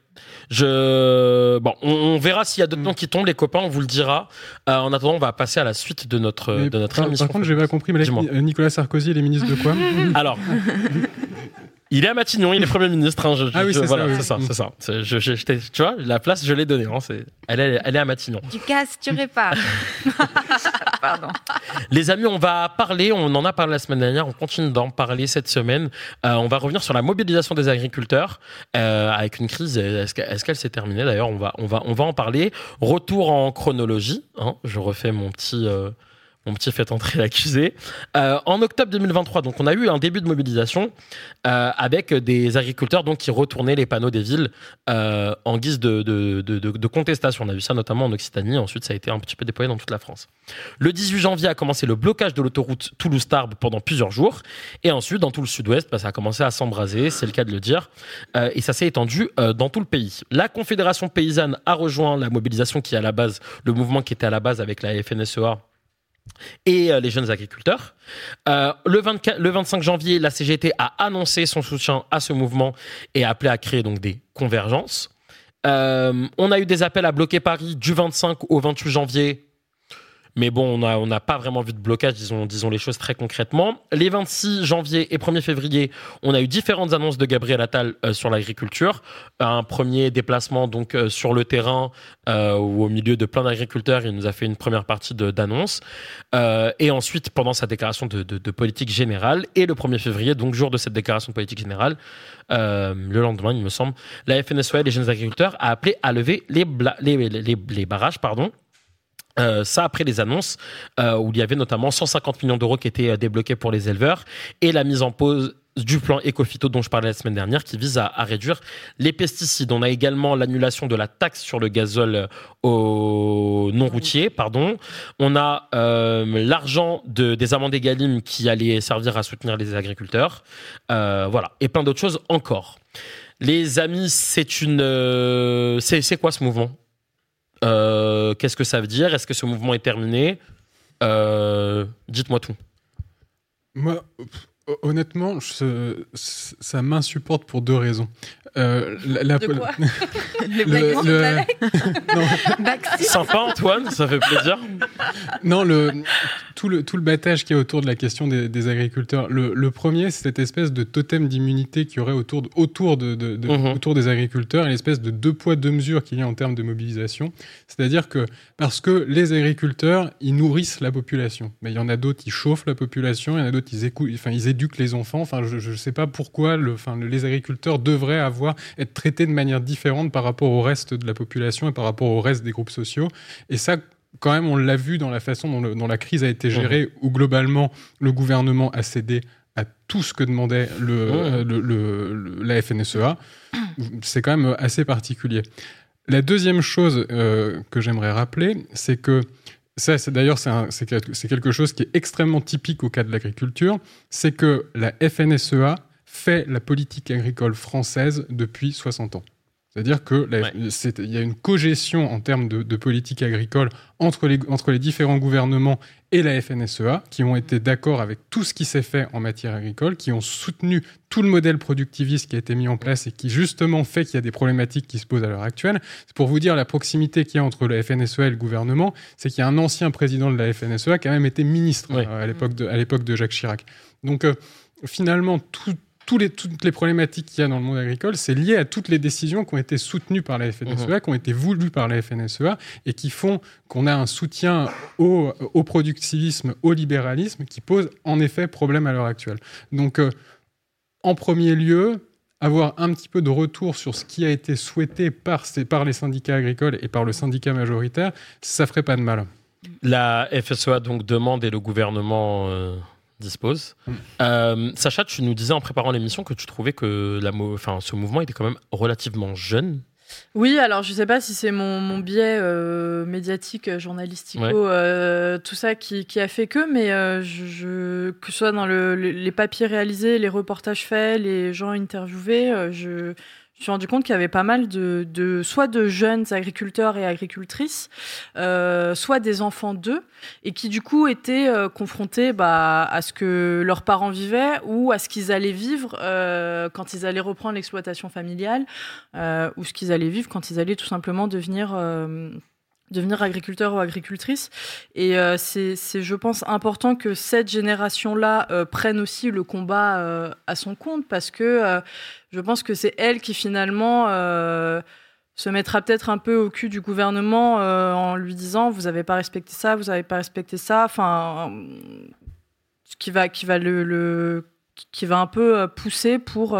Speaker 2: Je bon, on, on verra s'il y a d'autres noms qui tombent, les copains, on vous le dira. Euh, en attendant, on va passer à la suite de notre
Speaker 5: Mais
Speaker 2: de notre
Speaker 5: par,
Speaker 2: émission.
Speaker 5: par contre, j'ai pas compris, mais là, Nicolas Sarkozy, il est ministre de quoi?
Speaker 2: Alors, il est à Matignon, il est Premier ministre. hein, je-
Speaker 5: Ah oui, c'est
Speaker 2: voilà,
Speaker 5: ça, oui.
Speaker 2: c'est ça, je- je- je t'ai- tu vois, la place, je l'ai donnée. hein, c'est- elle, est, elle est à Matignon.
Speaker 4: Du casse, tu répares. Pardon.
Speaker 2: Les amis, on va parler, on en a parlé la semaine dernière, on continue d'en parler cette semaine. Euh, on va revenir sur la mobilisation des agriculteurs euh, avec une crise. Est-ce que- est-ce qu'elle s'est terminée D'ailleurs, on va, on, va, on va en parler. Retour en chronologie. hein, je refais mon petit. euh, mon petit fait entrer l'accusé. Euh, en octobre 2023, donc on a eu un début de mobilisation euh, avec des agriculteurs donc qui retournaient les panneaux des villes euh, en guise de, contestation. On a vu ça notamment en Occitanie. Ensuite, ça a été un petit peu déployé dans toute la France. Le 18 janvier a commencé le blocage de l'autoroute Toulouse-Tarbes pendant plusieurs jours. Et ensuite, dans tout le sud-ouest, bah, ça a commencé à s'embraser, c'est le cas de le dire. Et ça s'est étendu dans tout le pays. La Confédération paysanne a rejoint la mobilisation qui est à la base, le mouvement qui était à la base avec la FNSEA et euh, les jeunes agriculteurs. Euh, le, 24 le 25 janvier, la CGT a annoncé son soutien à ce mouvement et a appelé à créer donc des convergences. Euh, on a eu des appels à bloquer Paris du 25 au 28 janvier. Mais bon, on n'a pas vraiment vu de blocage, disons, disons les choses très concrètement. Les 26 janvier et 1er février, on a eu différentes annonces de Gabriel Attal euh, sur l'agriculture. Un premier déplacement donc euh, sur le terrain euh, au milieu de plein d'agriculteurs, il nous a fait une première partie d'annonces. Euh, et ensuite, pendant sa déclaration de, politique générale, et le 1er février, donc jour de cette déclaration de politique générale, le lendemain, il me semble, la FNSEA, les jeunes agriculteurs, a appelé à lever les- les barrages. Pardon. Euh, ça après les annonces euh, où il y avait notamment 150 millions d'euros qui étaient euh, débloqués pour les éleveurs et la mise en pause du plan Ecofito dont je parlais la semaine dernière qui vise à, réduire les pesticides. On a également l'annulation de la taxe sur le gazole au non routier, pardon. On a l'argent de, des amendes Egalim qui allait servir à soutenir les agriculteurs. Voilà. Et plein d'autres choses encore. Les amis, c'est une, c'est quoi ce mouvement? Euh, Qu'est-ce que ça veut dire? Est-ce que ce mouvement est terminé? Euh, Dites-moi tout.
Speaker 5: Honnêtement, je- ça m'insupporte pour deux raisons. Euh, la- la-
Speaker 3: De quoi?
Speaker 4: Les
Speaker 5: le-.
Speaker 2: Sympa Antoine, ça fait plaisir.
Speaker 5: non, le, tout, le, tout le battage qu'il y a autour de la question des, des agriculteurs. Le, le premier, c'est cette espèce de totem d'immunité qu'il y aurait autour, de, autour, de, de- de-
Speaker 2: Mhm.
Speaker 5: autour des agriculteurs et l'espèce de deux poids, deux mesures qu'il y a en termes de mobilisation. C'est-à-dire que parce que les agriculteurs, ils nourrissent la population. Mais il y en a d'autres, ils chauffent la population, il y en a d'autres, ils, écoutent, enfin, ils éduquent les enfants. Enfin, je ne sais pas pourquoi le, enfin, le- les agriculteurs devraient avoir, être traités de manière différente par rapport au reste de la population et par rapport au reste des groupes sociaux. Et ça, quand même, on l'a vu dans la façon dont, le- dont la crise a été gérée, où globalement, le gouvernement a cédé à tout ce que demandait le, le- le- le- la FNSEA. C'est quand même assez particulier. La deuxième chose euh, que j'aimerais rappeler, c'est que ça, c'est d'ailleurs c'est quelque chose qui est extrêmement typique au cas de l'agriculture, c'est que la FNSEA fait la politique agricole française depuis 60 ans. C'est-à-dire que la-
Speaker 2: Ouais.
Speaker 5: c'est- il y a une cogestion en termes de, de politique agricole entre les, entre les différents gouvernements et la FNSEA, qui ont été d'accord avec tout ce qui s'est fait en matière agricole, qui ont soutenu tout le modèle productiviste qui a été mis en place et qui justement fait qu'il y a des problématiques qui se posent à l'heure actuelle. C'est pour vous dire la proximité qu'il y a entre la FNSEA et le gouvernement, c'est qu'il y a un ancien président de la FNSEA qui a même été ministre euh, à l'époque de, à l'époque de Jacques Chirac. Donc euh, finalement, tout- tous les, toutes les problématiques qu'il y a dans le monde agricole, c'est lié à toutes les décisions qui ont été soutenues par la FNSEA, qui ont été voulues par la FNSEA et qui font qu'on a un soutien au, au productivisme, au libéralisme qui pose en effet problème à l'heure actuelle. Donc, euh, en premier lieu, avoir un petit peu de retour sur ce qui a été souhaité par, ces, par les syndicats agricoles et par le syndicat majoritaire, ça ferait pas de mal.
Speaker 2: La FSEA donc demande et le gouvernement euh, dispose.
Speaker 5: Mm.
Speaker 2: Euh, Sacha, tu nous disais en préparant l'émission que tu trouvais que la mo- enfin, ce mouvement était quand même relativement jeune.
Speaker 3: Oui, alors je sais pas si c'est mon, mon biais euh, médiatique, journalistico,
Speaker 2: Ouais.
Speaker 3: euh, tout ça qui, qui a fait que, mais euh, je, je- que ce soit dans le- le- les papiers réalisés, les reportages faits, les gens interviewés, euh, je, je me suis rendu compte qu'il y avait pas mal de, soit de jeunes agriculteurs et agricultrices, euh, soit des enfants d'eux, et qui du coup étaient euh, confrontés bah, à ce que leurs parents vivaient ou à ce qu'ils allaient vivre euh, quand ils allaient reprendre l'exploitation familiale, ou ce qu'ils allaient vivre quand ils allaient tout simplement devenir devenir agriculteur ou agricultrice. Et euh, c'est, je pense, important que cette génération-là euh, prenne aussi le combat euh, à son compte, parce que je pense que c'est elle qui finalement se mettra peut-être un peu au cul du gouvernement en lui disant vous n'avez pas respecté ça, vous n'avez pas respecté ça, enfin, ce qui va, qui va le, qui va un peu pousser pour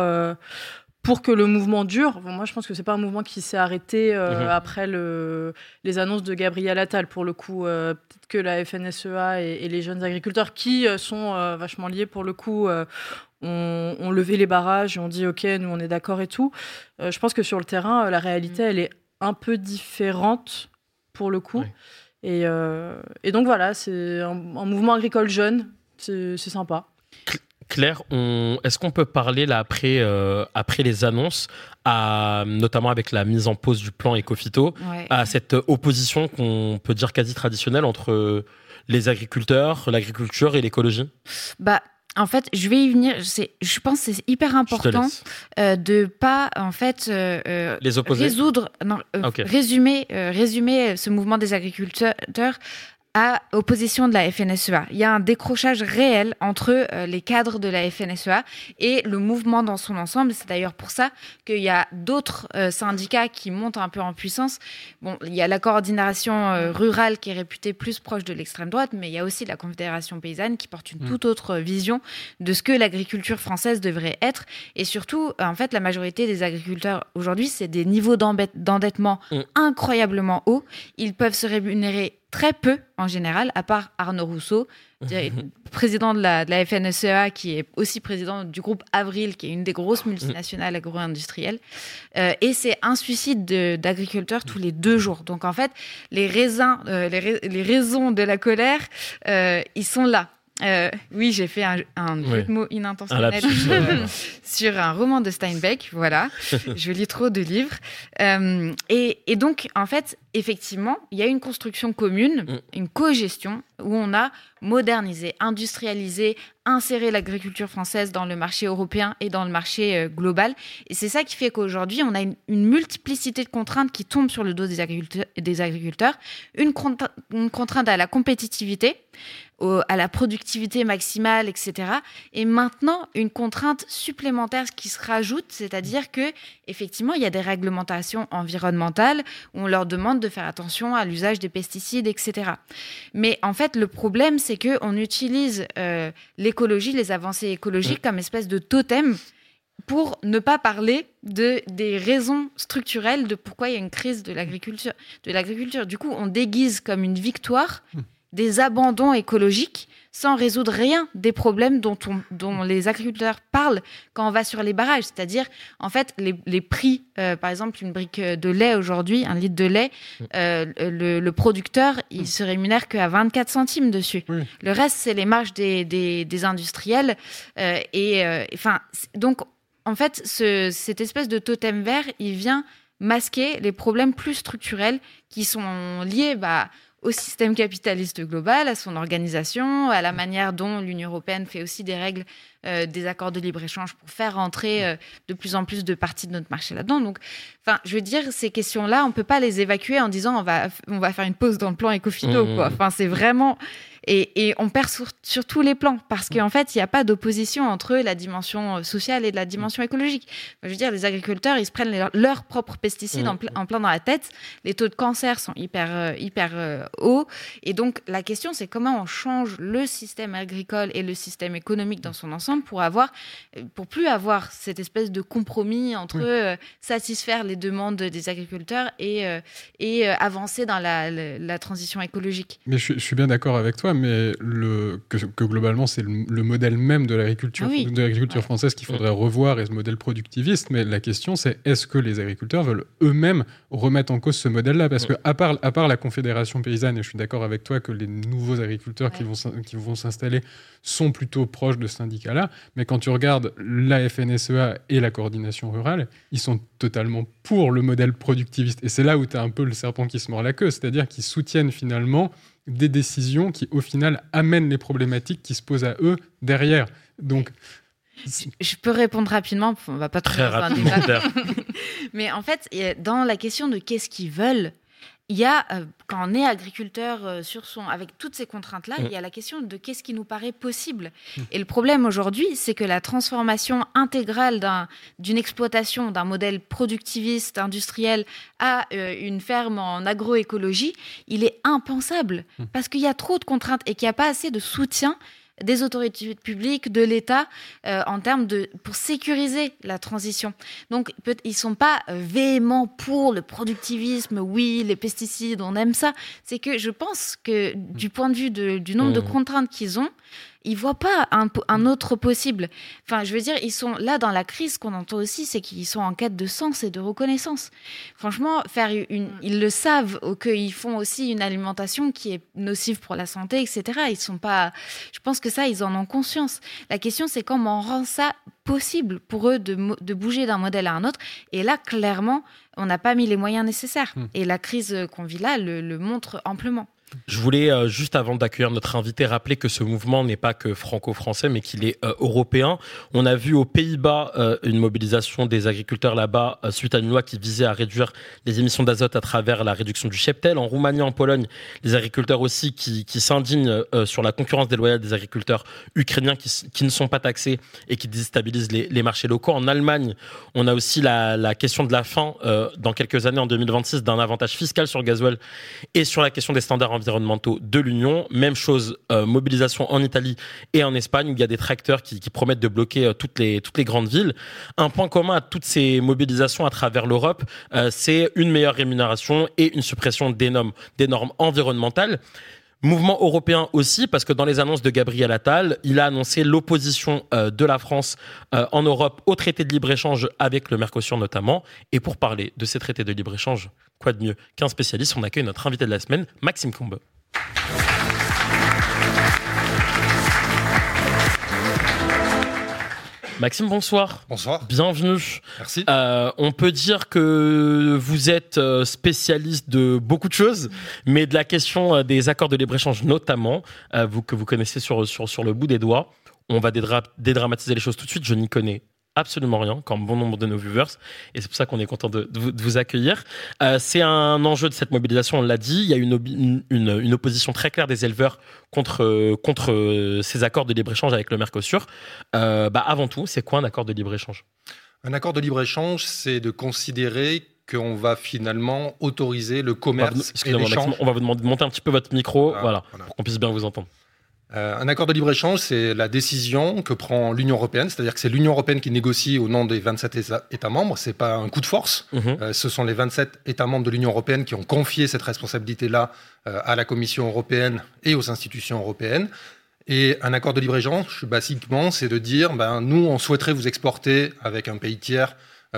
Speaker 3: pour que le mouvement dure. Bon, moi, je pense que c'est pas un mouvement qui s'est arrêté euh,
Speaker 2: Mhm.
Speaker 3: après le, les annonces de Gabriel Attal. Pour le coup, euh, peut-être que la FNSEA et, et les jeunes agriculteurs, qui euh, sont euh, vachement liés pour le coup, ont, ont levé les barrages et ont dit OK, nous on est d'accord et tout. Je pense que sur le terrain, la réalité, elle est un peu différente pour le coup. Et, et donc voilà, c'est un, un mouvement agricole jeune. C'est sympa.
Speaker 2: Claire, on... est-ce qu'on peut parler là après, euh, après les annonces, à, notamment avec la mise en pause du plan Ecofito,
Speaker 4: Ouais.
Speaker 2: à cette opposition qu'on peut dire quasi traditionnelle entre les agriculteurs, l'agriculture et l'écologie?
Speaker 4: Bah, en fait, je vais y venir. Je pense que c'est hyper important euh, de pas, en fait, euh,
Speaker 2: Les opposer
Speaker 4: résoudre, non, euh, résumer, résumer ce mouvement des agriculteurs à opposition de la FNSEA. Il y a un décrochage réel entre euh, les cadres de la FNSEA et le mouvement dans son ensemble. C'est d'ailleurs pour ça qu'il y a d'autres euh, syndicats qui montent un peu en puissance. Bon, il y a la coordination euh, rurale qui est réputée plus proche de l'extrême droite, mais il y a aussi la Confédération paysanne qui porte une
Speaker 5: Mm.
Speaker 4: toute autre vision de ce que l'agriculture française devrait être. Et surtout, en fait, la majorité des agriculteurs aujourd'hui, c'est des niveaux d'endettement
Speaker 2: Mm.
Speaker 4: incroyablement hauts. Ils peuvent se rémunérer très peu en général, à part Arnaud Rousseau, président de la, de la FNSEA, qui est aussi président du groupe Avril, qui est une des grosses multinationales agro-industrielles. Euh, et c'est un suicide de- d'agriculteurs tous les deux jours. Donc en fait, les raisins, euh, les, rais- les raisons de la colère, euh, ils sont là. Euh, oui, j'ai fait un, un jeu de mots inintentionnel sur un roman de Steinbeck. Voilà, je lis trop de livres. Euh, et, et donc, en fait, effectivement, il y a une construction commune,
Speaker 2: Mm.
Speaker 4: une co-gestion où on a modernisé, industrialisé, inséré l'agriculture française dans le marché européen et dans le marché euh, global. Et c'est ça qui fait qu'aujourd'hui, on a une, une multiplicité de contraintes qui tombent sur le dos des agriculteurs, des agriculteurs. Une, contrainte- une contrainte à la compétitivité, à la productivité maximale, etc. Et maintenant, une contrainte supplémentaire qui se rajoute, c'est-à-dire que effectivement, il y a des réglementations environnementales où on leur demande de faire attention à l'usage des pesticides, etc. Mais en fait, le problème, c'est que on utilise euh, l'écologie, les avancées écologiques, comme espèce de totem pour ne pas parler de, des raisons structurelles de pourquoi il y a une crise de l'agriculture. Du coup, on déguise comme une victoire des abandons écologiques sans résoudre rien des problèmes dont, on- dont les agriculteurs parlent quand on va sur les barrages. C'est-à-dire, en fait, les, les prix, euh, par exemple, une brique de lait aujourd'hui, un litre de lait, euh, le, le producteur, il se rémunère qu'à 24 centimes dessus.
Speaker 5: Oui.
Speaker 4: Le reste, c'est les marges des, des, des industriels. euh, et enfin, donc, en fait, ce- cette espèce de totem vert, il vient masquer les problèmes plus structurels qui sont liés bah, au système capitaliste global, à son organisation, à la manière dont l'Union européenne fait aussi des règles, euh, des accords de libre-échange pour faire rentrer euh, de plus en plus de parties de notre marché là-dedans. Donc, enfin, je veux dire, ces questions-là, on peut pas les évacuer en disant on va, on va faire une pause dans le plan éco-phyto,
Speaker 2: Mmh.
Speaker 4: Enfin, c'est vraiment... Et, et on perd sur, sur tous les plans parce qu'en fait, il n'y a pas d'opposition entre la dimension euh, sociale et la dimension écologique. Je veux dire, les agriculteurs, ils se prennent leur- leurs propres pesticides
Speaker 2: Mhm.
Speaker 4: en, pl- en plein dans la tête. Les taux de cancer sont hyper, euh, hyper euh, hauts. Et donc, la question, c'est comment on change le système agricole et le système économique dans son ensemble pour avoir, pour plus avoir cette espèce de compromis entre
Speaker 5: Oui.
Speaker 4: euh, satisfaire les demandes des agriculteurs et, euh, et avancer dans la, la- la transition écologique.
Speaker 5: Mais je suis bien d'accord avec toi, mais le, que, que globalement, c'est le, le modèle même de l'agriculture
Speaker 4: Ah oui.
Speaker 5: de l'agriculture
Speaker 4: Ouais.
Speaker 5: française qu'il faudrait revoir et ce modèle productiviste. Mais la question, c'est est-ce que les agriculteurs veulent eux-mêmes remettre en cause ce modèle-là? Parce que, à part, à part la Confédération paysanne, et je suis d'accord avec toi que les nouveaux agriculteurs qui vont qui vont s'installer sont plutôt proches de ce syndicat-là, là. Mais quand tu regardes la FNSEA et la coordination rurale, ils sont totalement pour le modèle productiviste. Et c'est là où tu as un peu le serpent qui se mord la queue, c'est-à-dire qu'ils soutiennent finalement des décisions qui, au final, amènent les problématiques qui se posent à eux derrière. Donc,
Speaker 4: je peux répondre rapidement, on va pas
Speaker 2: très rapidement.
Speaker 4: Mais en fait, dans la question de qu'est-ce qu'ils veulent, il y a, euh, quand on est agriculteur euh, sur son, avec toutes ces contraintes-là, il y a la question de qu'est-ce qui nous paraît possible. Mm. Et le problème aujourd'hui, c'est que la transformation intégrale d'une exploitation, d'un modèle productiviste, industriel, à euh, une ferme en agroécologie, il est impensable mm. parce qu'il y a trop de contraintes et qu'il n'y a pas assez de soutien des autorités publiques, de l'État, euh, en termes de pour sécuriser la transition. Donc peut, ils sont pas euh, véhéments pour le productivisme. Oui, les pesticides, on aime ça. C'est que je pense que du point de vue du nombre de mmh. contraintes qu'ils ont, ils voient pas un, un, autre possible. Enfin, je veux dire, ils sont là dans la crise qu'on entend aussi, c'est qu'ils sont en quête de sens et de reconnaissance. Franchement, faire une, ils le savent qu'ils font aussi une alimentation qui est nocive pour la santé, etc. Ils sont pas. Je pense que ça, ils en ont conscience. La question, c'est comment on rend ça possible pour eux de, de bouger d'un modèle à un autre. Et là, clairement, on n'a pas mis les moyens nécessaires. Hmm. Et la crise qu'on vit là le montre amplement.
Speaker 2: Je voulais, euh, juste avant d'accueillir notre invité, rappeler que ce mouvement n'est pas que franco-français, mais qu'il est euh, européen. On a vu aux Pays-Bas euh, une mobilisation des agriculteurs là-bas suite à une loi qui visait à réduire les émissions d'azote à travers la réduction du cheptel. En Roumanie, en Pologne, les agriculteurs aussi qui, s'indignent sur la concurrence déloyale des agriculteurs ukrainiens qui, ne sont pas taxés et qui déstabilisent les, les marchés locaux. En Allemagne, on a aussi la, la question de la fin, dans quelques années, en 2026, d'un avantage fiscal sur le gasoil et sur la question des standards environnementaux de l'Union. Même chose, euh, mobilisation en Italie et en Espagne, où il y a des tracteurs qui, promettent de bloquer euh, toutes, les, toutes les grandes villes. Un point commun à toutes ces mobilisations à travers l'Europe, euh, c'est une meilleure rémunération et une suppression des normes, des normes environnementales. Mouvement européen aussi, parce que dans les annonces de Gabriel Attal, il a annoncé l'opposition de la France en Europe au traité de libre-échange avec le Mercosur notamment. Et pour parler de ces traités de libre-échange, quoi de mieux qu'un spécialiste On accueille notre invité de la semaine, Maxime Combe. Maxime, bonsoir.
Speaker 6: Bonsoir.
Speaker 2: Bienvenue.
Speaker 6: Merci.
Speaker 2: Euh, on peut dire que vous êtes euh, spécialiste de beaucoup de choses, mais de la question euh, des accords de libre-échange notamment, vous, que vous connaissez sur, sur, sur le bout des doigts. On va dédramatiser les choses tout de suite. Je n'y connais absolument rien, comme bon nombre de nos viewers, et c'est pour ça qu'on est content de, vous, accueillir. Euh, c'est un enjeu de cette mobilisation, on l'a dit, il y a une, une, opposition très claire des éleveurs contre, contre ces accords de libre-échange avec le Mercosur. Euh, bah avant tout, c'est quoi un accord de libre-échange?
Speaker 6: Un accord de libre-échange, c'est de considérer qu'on va finalement autoriser le commerce et l'échange.
Speaker 2: On va vous demander de monter un petit peu votre micro, voilà, pour qu'on puisse bien vous entendre.
Speaker 6: Euh, un accord de libre-échange, c'est la décision que prend l'Union européenne, c'est-à-dire que c'est l'Union européenne qui négocie au nom des 27 États membres, c'est pas un coup de force, mhm. euh, ce sont les 27 États membres de l'Union européenne qui ont confié cette responsabilité-là euh, à la Commission européenne et aux institutions européennes. Et un accord de libre-échange, basiquement, c'est de dire, ben, nous, on souhaiterait vous exporter avec un pays tiers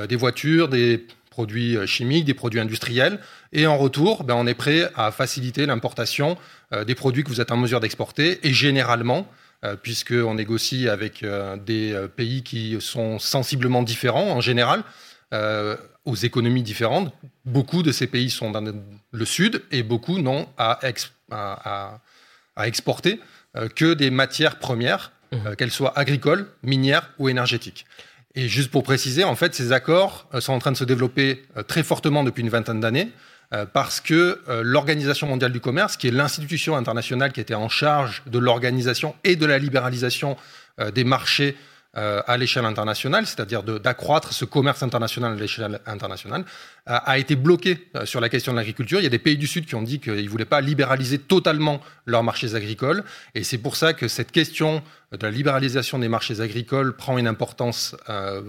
Speaker 6: des voitures, des produits chimiques, des produits industriels, et en retour, ben, on est prêt à faciliter l'importation des produits que vous êtes en mesure d'exporter. Et généralement, euh, puisqu'on négocie avec euh, des pays qui sont sensiblement différents en général, aux économies différentes, beaucoup de ces pays sont dans le sud et beaucoup n'ont à, exporter que des matières premières, mmh. qu'elles soient agricoles, minières ou énergétiques. Et juste pour préciser, en fait, ces accords sont en train de se développer très fortement depuis une vingtaine d'années. Euh, parce que euh, l'Organisation mondiale du commerce, qui est l'institution internationale qui était en charge de l'organisation et de la libéralisation euh, des marchés à l'échelle internationale, c'est-à-dire d'accroître ce commerce international à l'échelle internationale, euh, a été bloqué euh, sur la question de l'agriculture. Il y a des pays du Sud qui ont dit qu'ils ne voulaient pas libéraliser totalement leurs marchés agricoles. Et c'est pour ça que cette question de la libéralisation des marchés agricoles prend une importance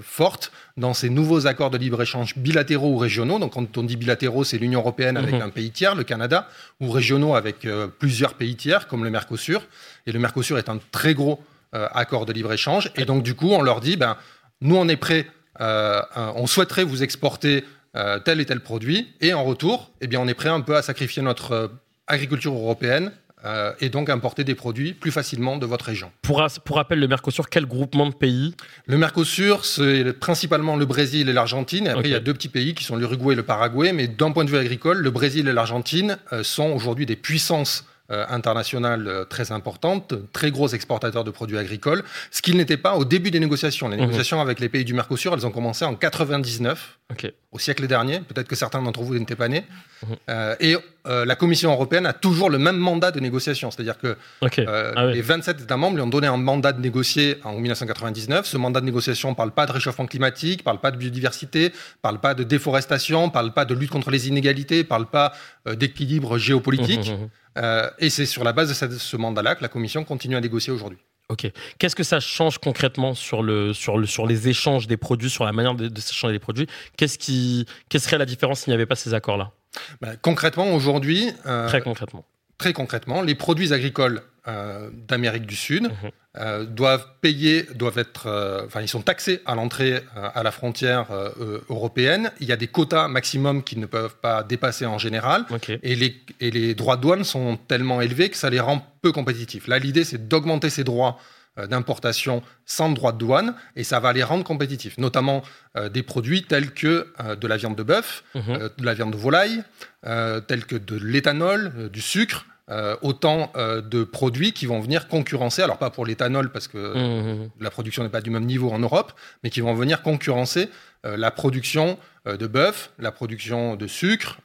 Speaker 6: forte dans ces nouveaux accords de libre-échange bilatéraux ou régionaux. Donc quand on dit bilatéraux, c'est l'Union européenne avec mhm. un pays tiers, le Canada, ou régionaux avec plusieurs pays tiers, comme le Mercosur. Et le Mercosur est un très gros euh, accord de libre-échange. Et donc, du coup, on leur dit, ben, nous, on est prêts, euh, on souhaiterait vous exporter euh, tel et tel produit, et en retour, eh bien, on est prêt un peu à sacrifier notre agriculture européenne euh, et donc importer des produits plus facilement de votre région.
Speaker 2: Pour, rappel, le Mercosur, quel groupement de pays?
Speaker 6: Le Mercosur, c'est principalement le Brésil et l'Argentine. Et après, il y a deux petits pays qui sont l'Uruguay et le Paraguay. Mais d'un point de vue agricole, le Brésil et l'Argentine euh, sont aujourd'hui des puissances euh, internationales euh, très importantes, très gros exportateurs de produits agricoles, ce qu'ils n'étaient pas au début des négociations. Les
Speaker 2: Mhm.
Speaker 6: négociations avec les pays du Mercosur, elles ont commencé en 99,
Speaker 2: Ok.
Speaker 6: Au siècle dernier. Peut-être que certains d'entre vous n'étaient pas nés.
Speaker 2: Mhm.
Speaker 6: Euh, et euh, la Commission européenne a toujours le même mandat de négociation. C'est-à-dire que
Speaker 2: Ok.
Speaker 6: euh,
Speaker 2: Ah.
Speaker 6: Les 27 États membres lui ont donné un mandat de négocier en 1999. Ce mandat de négociation ne parle pas de réchauffement climatique, parle pas de biodiversité, parle pas de déforestation, parle pas de lutte contre les inégalités, parle pas euh, d'équilibre géopolitique.
Speaker 2: Mhm, mhm.
Speaker 6: Et c'est sur la base de ce mandat-là que la Commission continue à négocier aujourd'hui.
Speaker 2: Ok. Qu'est-ce que ça change concrètement sur, le, sur, le, sur les échanges des produits, sur la manière de, de s'échanger des produits? Qu'est-ce qui, quelle serait la différence s'il n'y avait pas ces accords-là?
Speaker 6: Ben, concrètement, aujourd'hui, euh,
Speaker 2: Très concrètement.
Speaker 6: Très concrètement, les produits agricoles euh, d'Amérique du Sud
Speaker 2: Mhm.
Speaker 6: euh, doivent payer, doivent être, euh, enfin, ils sont taxés à l'entrée à la frontière européenne. Il y a des quotas maximum qu'ils ne peuvent pas dépasser en général. Et les, et les droits de douane sont tellement élevés que ça les rend peu compétitifs. Là, l'idée, c'est d'augmenter ces droits d'importation sans droit de douane, et ça va les rendre compétitifs, notamment euh, des produits tels que euh, de la viande de bœuf,
Speaker 2: Mhm.
Speaker 6: euh, de la viande de volaille, euh, tels que de l'éthanol, euh, du sucre, euh, autant euh, de produits qui vont venir concurrencer, alors pas pour l'éthanol parce que
Speaker 2: Mhm.
Speaker 6: la production n'est pas du même niveau en Europe, mais qui vont venir concurrencer euh, la production de bœuf, la production de sucre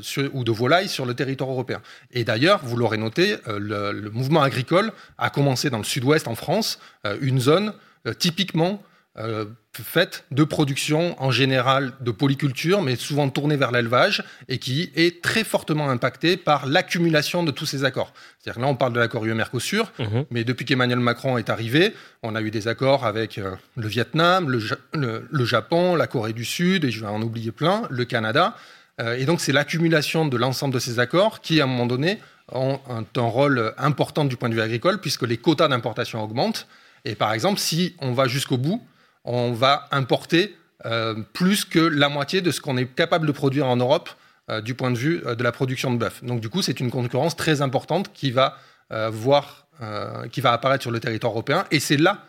Speaker 6: sur- ou de volaille sur le territoire européen. Et d'ailleurs, vous l'aurez noté, le, le mouvement agricole a commencé dans le sud-ouest en France, une zone typiquement euh, faite de production en général de polyculture, mais souvent tournée vers l'élevage, et qui est très fortement impactée par l'accumulation de tous ces accords. C'est-à-dire que là, on parle de l'accord UE-Mercosur,
Speaker 2: Mhm.
Speaker 6: mais depuis qu'Emmanuel Macron est arrivé, on a eu des accords avec euh, le Vietnam, le, Ja- le- le Japon, la Corée du Sud, et je vais en oublier plein, le Canada. Euh, et donc, c'est l'accumulation de l'ensemble de ces accords qui, à un moment donné, ont un, un rôle important du point de vue agricole, puisque les quotas d'importation augmentent. Et par exemple, si on va jusqu'au bout, on va importer euh, plus que la moitié de ce qu'on est capable de produire en Europe euh, du point de vue euh, de la production de bœuf. Donc, du coup, c'est une concurrence très importante qui va voir, qui va apparaître sur le territoire européen. Et c'est là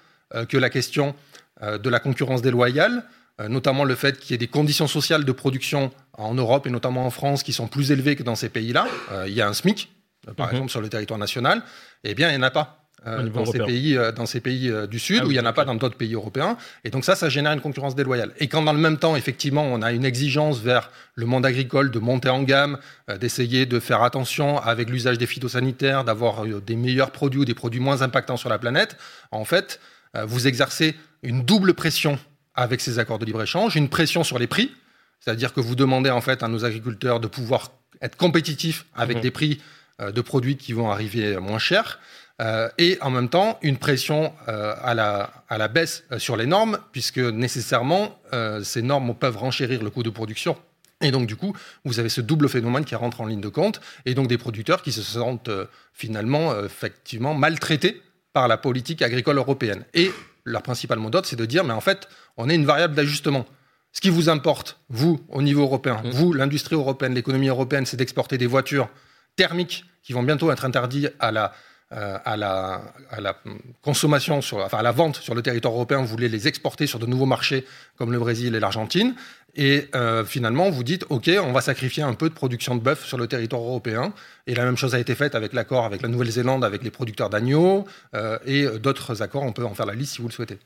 Speaker 6: que la question de la concurrence déloyale, notamment le fait qu'il y ait des conditions sociales de production en Europe et notamment en France qui sont plus élevées que dans ces pays-là. Il y a un SMIC, par
Speaker 2: Mhm.
Speaker 6: exemple, sur le territoire national. Eh bien, il n'y en a pas. Euh,
Speaker 2: niveau
Speaker 6: dans, ces pays, euh, dans ces pays euh, du Sud,
Speaker 2: Ah
Speaker 6: où
Speaker 2: oui,
Speaker 6: il n'y en a pas dans d'autres pays européens. Et donc ça, ça génère une concurrence déloyale. Et quand dans le même temps, effectivement, on a une exigence vers le monde agricole de monter en gamme, euh, d'essayer de faire attention avec l'usage des phytosanitaires, d'avoir euh, des meilleurs produits ou des produits moins impactants sur la planète, en fait, euh, vous exercez une double pression avec ces accords de libre-échange, une pression sur les prix, c'est-à-dire que vous demandez en fait à nos agriculteurs de pouvoir être compétitifs avec
Speaker 2: Mhm.
Speaker 6: des prix euh, de produits qui vont arriver moins chers. Euh, et en même temps une pression euh, à, la, à la baisse euh, sur les normes, puisque nécessairement euh, ces normes peuvent renchérir le coût de production. Et donc du coup, vous avez ce double phénomène qui rentre en ligne de compte, et donc des producteurs qui se sentent euh, finalement euh, effectivement maltraités par la politique agricole européenne. Et leur principal mot d'ordre, c'est de dire, mais en fait, on est une variable d'ajustement. Ce qui vous importe, vous, au niveau européen,
Speaker 2: Mhm.
Speaker 6: vous, l'industrie européenne, l'économie européenne, c'est d'exporter des voitures thermiques qui vont bientôt être interdites à la, euh, à la, à la consommation, sur, enfin à la vente sur le territoire européen. Vous voulez les exporter sur de nouveaux marchés comme le Brésil et l'Argentine. Et euh, finalement, vous dites, OK, on va sacrifier un peu de production de bœuf sur le territoire européen. Et la même chose a été faite avec l'accord avec la Nouvelle-Zélande, avec les producteurs d'agneaux euh, et d'autres accords. On peut en faire la liste si vous le souhaitez.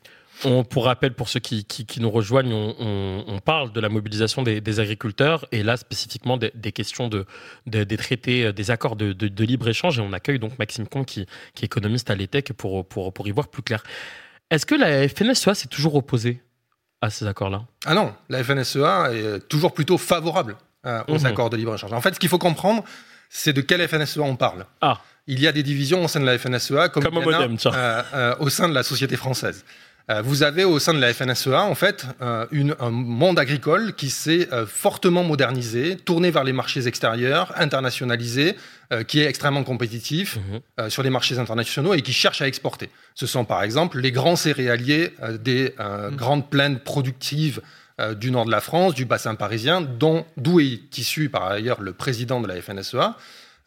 Speaker 2: On, pour rappel, pour ceux qui, qui- qui nous rejoignent, on, on- on parle de la mobilisation des, des agriculteurs et là spécifiquement des, des questions de, de- des traités, euh, des accords de, de- de libre-échange. Et on accueille donc Maxime Comte qui, qui est économiste à l'ETEC pour, pour, pour y voir plus clair. Est-ce que la FNSEA s'est toujours opposée à ces accords-là?
Speaker 6: Ah non, la FNSEA est toujours plutôt favorable euh, aux
Speaker 2: Mhm.
Speaker 6: accords de libre-échange. En fait, ce qu'il faut comprendre, c'est de quelle FNSEA on parle.
Speaker 2: Ah.
Speaker 6: Il y a des divisions au sein de la FNSEA, comme,
Speaker 2: Comme
Speaker 6: il y en a, euh, euh, au sein de la société française. Euh, vous avez au sein de la FNSEA, en fait, euh, une- un monde agricole qui s'est euh, fortement modernisé, tourné vers les marchés extérieurs, internationalisé, qui est extrêmement compétitif
Speaker 2: Mhm.
Speaker 6: sur les marchés internationaux et qui cherche à exporter. Ce sont par exemple les grands céréaliers des euh, grandes plaines productives du nord de la France, du bassin parisien, dont- d'où est issu par ailleurs le président de la FNSEA.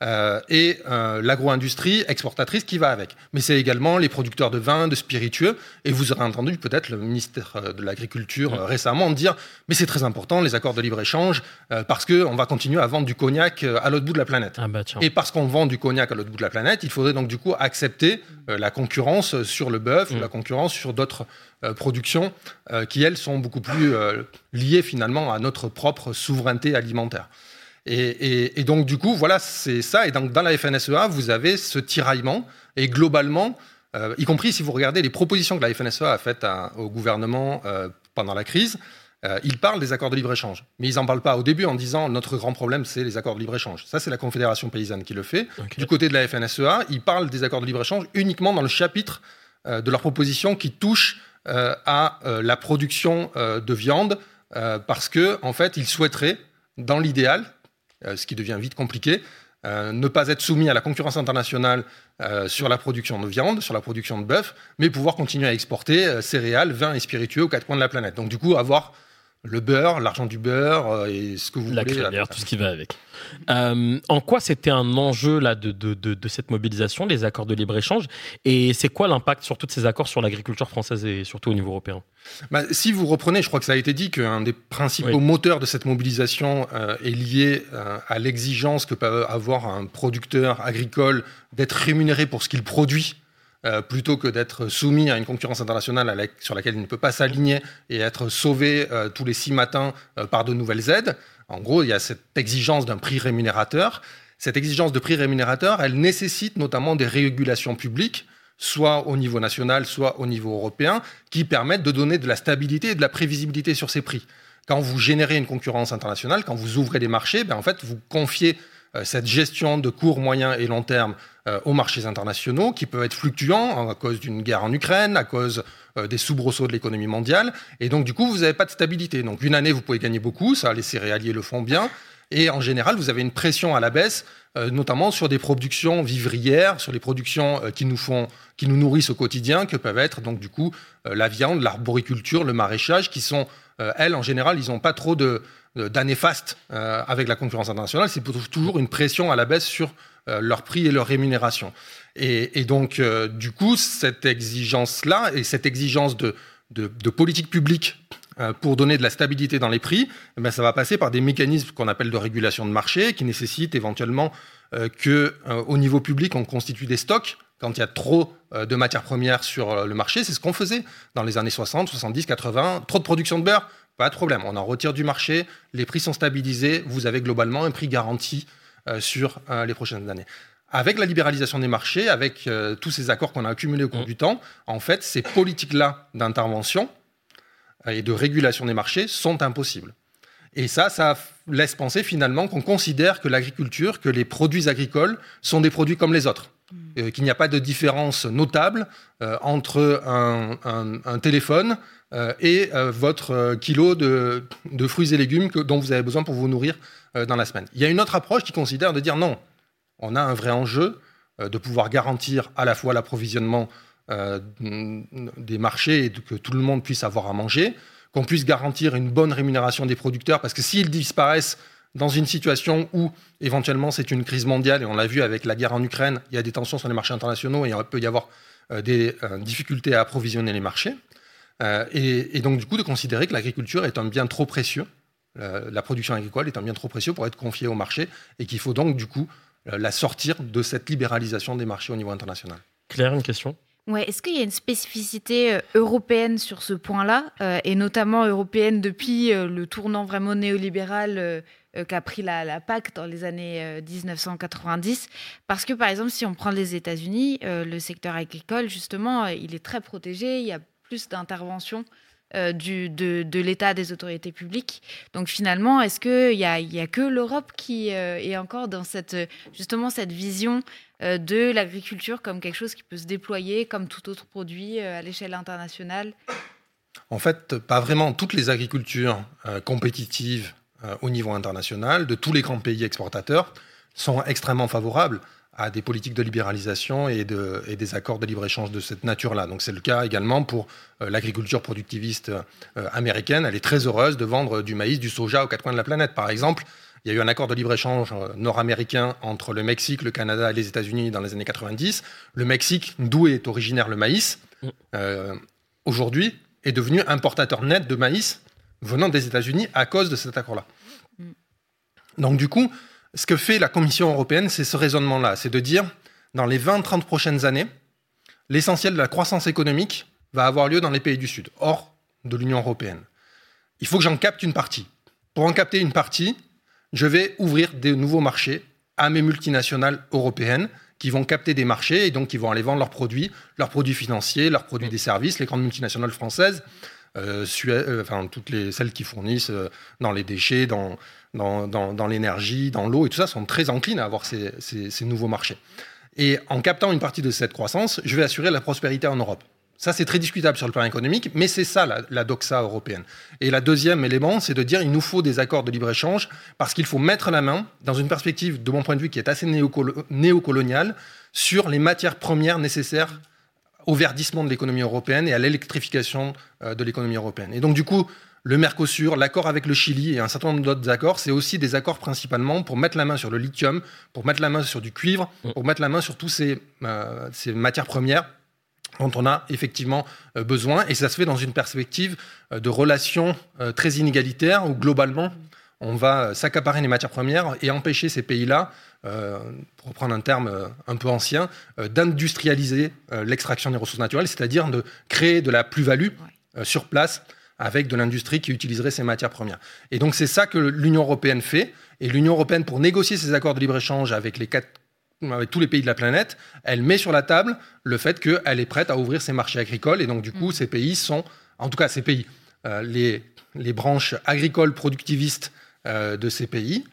Speaker 6: Euh, et euh, l'agro-industrie exportatrice qui va avec. Mais c'est également les producteurs de vin, de spiritueux. Et vous aurez entendu peut-être le ministère euh, de l'Agriculture euh, récemment dire mais c'est très important les accords de libre-échange parce qu'on va continuer à vendre du cognac à l'autre bout de la planète.
Speaker 2: Ah bah.
Speaker 6: Et parce qu'on vend du cognac à l'autre bout de la planète, il faudrait donc du coup accepter la concurrence sur le bœuf ou
Speaker 2: Mm.
Speaker 6: la concurrence sur d'autres productions qui, elles, sont beaucoup plus liées finalement à notre propre souveraineté alimentaire. Et, et- et donc du coup, voilà, c'est ça. Et donc dans la FNSEA, vous avez ce tiraillement. Et globalement, euh, y compris si vous regardez les propositions que la FNSEA a faites à- au gouvernement euh, pendant la crise, euh, ils parlent des accords de libre-échange. Mais ils n'en parlent pas au début en disant notre grand problème, c'est les accords de libre-échange. Ça, c'est la Confédération paysanne qui le fait. Du côté de la FNSEA, ils parlent des accords de libre-échange uniquement dans le chapitre de leur proposition qui touche à la production de viande, parce que en fait, ils souhaiteraient, dans l'idéal, ce qui devient vite compliqué, euh, ne pas être soumis à la concurrence internationale euh, sur la production de viande, sur la production de bœuf, mais pouvoir continuer à exporter euh, céréales, vins et spiritueux aux quatre coins de la planète. Donc du coup, avoir le beurre, l'argent du beurre euh, et ce que vous
Speaker 2: La
Speaker 6: voulez.
Speaker 2: crémière, tout ce qui va avec. Euh, en quoi c'était un enjeu là de, de, de, de cette mobilisation, les accords de libre-échange? Et c'est quoi l'impact sur tous ces accords sur l'agriculture française et surtout au niveau européen?
Speaker 6: Bah, si vous reprenez, je crois que ça a été dit qu'un des principaux
Speaker 2: Oui.
Speaker 6: moteurs de cette mobilisation euh, est lié euh, à l'exigence que peut avoir un producteur agricole d'être rémunéré pour ce qu'il produit. Euh, plutôt que d'être soumis à une concurrence internationale sur laquelle il ne peut pas s'aligner et être sauvé euh, tous les six matins euh, par de nouvelles aides. En gros, il y a cette exigence d'un prix rémunérateur. Cette exigence de prix rémunérateur, elle nécessite notamment des régulations publiques, soit au niveau national, soit au niveau européen, qui permettent de donner de la stabilité et de la prévisibilité sur ces prix. Quand vous générez une concurrence internationale, quand vous ouvrez des marchés, ben en fait, vous confiez cette gestion de court, moyen et long terme euh, aux marchés internationaux, qui peuvent être fluctuants à cause d'une guerre en Ukraine, à cause euh, des soubresauts de l'économie mondiale. Et donc, du coup, vous n'avez pas de stabilité. Donc, une année, vous pouvez gagner beaucoup, ça, les céréaliers le font bien. Et en général, vous avez une pression à la baisse, euh, notamment sur des productions vivrières, sur les productions euh, qui nous font, qui nous nourrissent au quotidien, que peuvent être donc du coup euh, la viande, l'arboriculture, le maraîchage, qui sont euh, elles en général, ils n'ont pas trop de- d'années fastes euh, avec la concurrence internationale. C'est toujours une pression à la baisse sur euh, leur prix et leur rémunération. Et, donc, euh, du coup, cette exigence-là et cette exigence de, politique publique euh, pour donner de la stabilité dans les prix, eh ben, ça va passer par des mécanismes qu'on appelle de régulation de marché, qui nécessitent éventuellement euh, que, euh, au niveau public, on constitue des stocks quand il y a trop euh, de matières premières sur euh, le marché. C'est ce qu'on faisait dans les années 60, 70, 80. Trop de production de beurre, pas de problème. On en retire du marché, les prix sont stabilisés, vous avez globalement un prix garanti euh, sur euh, les prochaines années. Avec la libéralisation des marchés, avec euh, tous ces accords qu'on a accumulés au cours
Speaker 2: Mm.
Speaker 6: du temps, en fait, ces politiques-là d'intervention et de régulation des marchés sont impossibles. Et ça, ça laisse penser finalement qu'on considère que l'agriculture, que les produits agricoles sont des produits comme les autres. Euh, qu'il n'y a pas de différence notable euh, entre un, un- un téléphone et euh, votre euh, kilo de, fruits et légumes dont vous avez besoin pour vous nourrir euh, dans la semaine. Il y a une autre approche qui considère de dire non, on a un vrai enjeu euh, de pouvoir garantir à la fois l'approvisionnement euh, des marchés et que tout le monde puisse avoir à manger, qu'on puisse garantir une bonne rémunération des producteurs, parce que s'ils disparaissent dans une situation où éventuellement c'est une crise mondiale, et on l'a vu avec la guerre en Ukraine, il y a des tensions sur les marchés internationaux et il peut y avoir euh, des euh, difficultés à approvisionner les marchés. Euh, et, et donc du coup de considérer que l'agriculture est un bien trop précieux, euh, la production agricole est un bien trop précieux pour être confié au marché, et qu'il faut donc du coup euh, la sortir de cette libéralisation des marchés au niveau international.
Speaker 2: Claire, une question?
Speaker 4: Ouais, est-ce qu'il y a une spécificité européenne sur ce point-là, euh, et notamment européenne depuis euh, le tournant vraiment néolibéral euh, qu'a pris la, la PAC dans les années euh, 1990 Parce que par exemple, si on prend les États-Unis, euh, le secteur agricole, justement, il est très protégé, il y a plus d'intervention euh, de, de l'État, des autorités publiques. Donc finalement, est-ce qu'il n'y a, a que l'Europe qui euh, est encore dans cette, justement cette vision euh, de l'agriculture comme quelque chose qui peut se déployer comme tout autre produit à l'échelle internationale?
Speaker 6: En fait, pas vraiment. Toutes les agricultures compétitives au niveau international, de tous les grands pays exportateurs, sont extrêmement favorables à des politiques de libéralisation et, de- et des accords de libre-échange de cette nature-là. Donc c'est le cas également pour euh, l'agriculture productiviste euh, américaine. Elle est très heureuse de vendre du maïs, du soja aux quatre coins de la planète, par exemple. Il y a eu un accord de libre-échange nord-américain entre le Mexique, le Canada et les États-Unis dans les années 90. Le Mexique, d'où est originaire le maïs, euh, aujourd'hui est devenu importateur net de maïs venant des États-Unis à cause de cet accord-là. Donc du coup, ce que fait la Commission européenne, c'est ce raisonnement-là, c'est de dire, dans les 20-30 prochaines années, l'essentiel de la croissance économique va avoir lieu dans les pays du Sud, hors de l'Union européenne. Il faut que j'en capte une partie. Pour en capter une partie, je vais ouvrir des nouveaux marchés à mes multinationales européennes qui vont capter des marchés et donc qui vont aller vendre leurs produits, leurs produits financiers, leurs produits des services, les grandes multinationales françaises, euh, euh, enfin toutes les, celles qui fournissent euh, dans les déchets, dans, l'énergie, dans l'eau et tout ça, sont très enclines à avoir ces, nouveaux marchés. Et en captant une partie de cette croissance, je vais assurer la prospérité en Europe. Ça, c'est très discutable sur le plan économique, mais c'est ça la, doxa européenne. Et la deuxième élément, c'est de dire qu'il nous faut des accords de libre-échange parce qu'il faut mettre la main, dans une perspective, de mon point de vue, qui est assez néocoloniale, sur les matières premières nécessaires au verdissement de l'économie européenne et à l'électrification euh, de l'économie européenne. Et donc, du coup, le Mercosur, l'accord avec le Chili et un certain nombre d'autres accords, c'est aussi des accords principalement pour mettre la main sur le lithium, pour mettre la main sur du cuivre, pour mettre la main sur toutes ces, euh, ces matières premières dont on a effectivement euh, besoin. Et ça se fait dans une perspective de relations très inégalitaires où globalement, on va s'accaparer les matières premières et empêcher ces pays-là, pour reprendre un terme un peu ancien, d'industrialiser l'extraction des ressources naturelles, c'est-à-dire de créer de la plus-value sur place avec de l'industrie qui utiliserait ces matières premières. Et donc c'est ça que l'Union européenne fait. Et l'Union européenne, pour négocier ces accords de libre-échange avec les quatre avec tous les pays de la planète, elle met sur la table le fait qu'elle est prête à ouvrir ses marchés agricoles. Et donc, du coup, mm. ces pays sont, en tout cas, ces pays, euh, les, les, branches agricoles productivistes euh, de ces pays euh,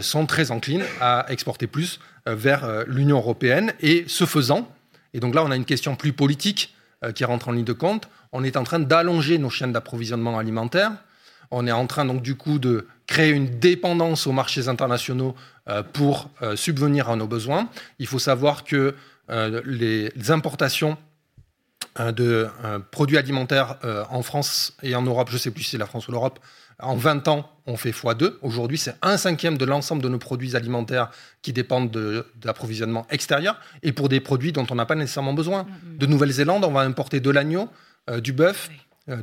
Speaker 6: sont très enclines à exporter plus vers l'Union européenne. Et ce faisant, et donc là, on a une question plus politique qui rentre en ligne de compte, on est en train d'allonger nos chaînes d'approvisionnement alimentaire. On est en train, donc, du coup, de créer une dépendance aux marchés internationaux euh, pour euh, subvenir à nos besoins. Il faut savoir que euh, les importations de produits alimentaires en France et en Europe, je ne sais plus si c'est la France ou l'Europe, en 20 ans, on fait x2. Aujourd'hui, c'est un cinquième de l'ensemble de nos produits alimentaires qui dépendent de, l'approvisionnement extérieur et pour des produits dont on n'a pas nécessairement besoin. Mm, mm. De Nouvelle-Zélande, on va importer de l'agneau, du bœuf,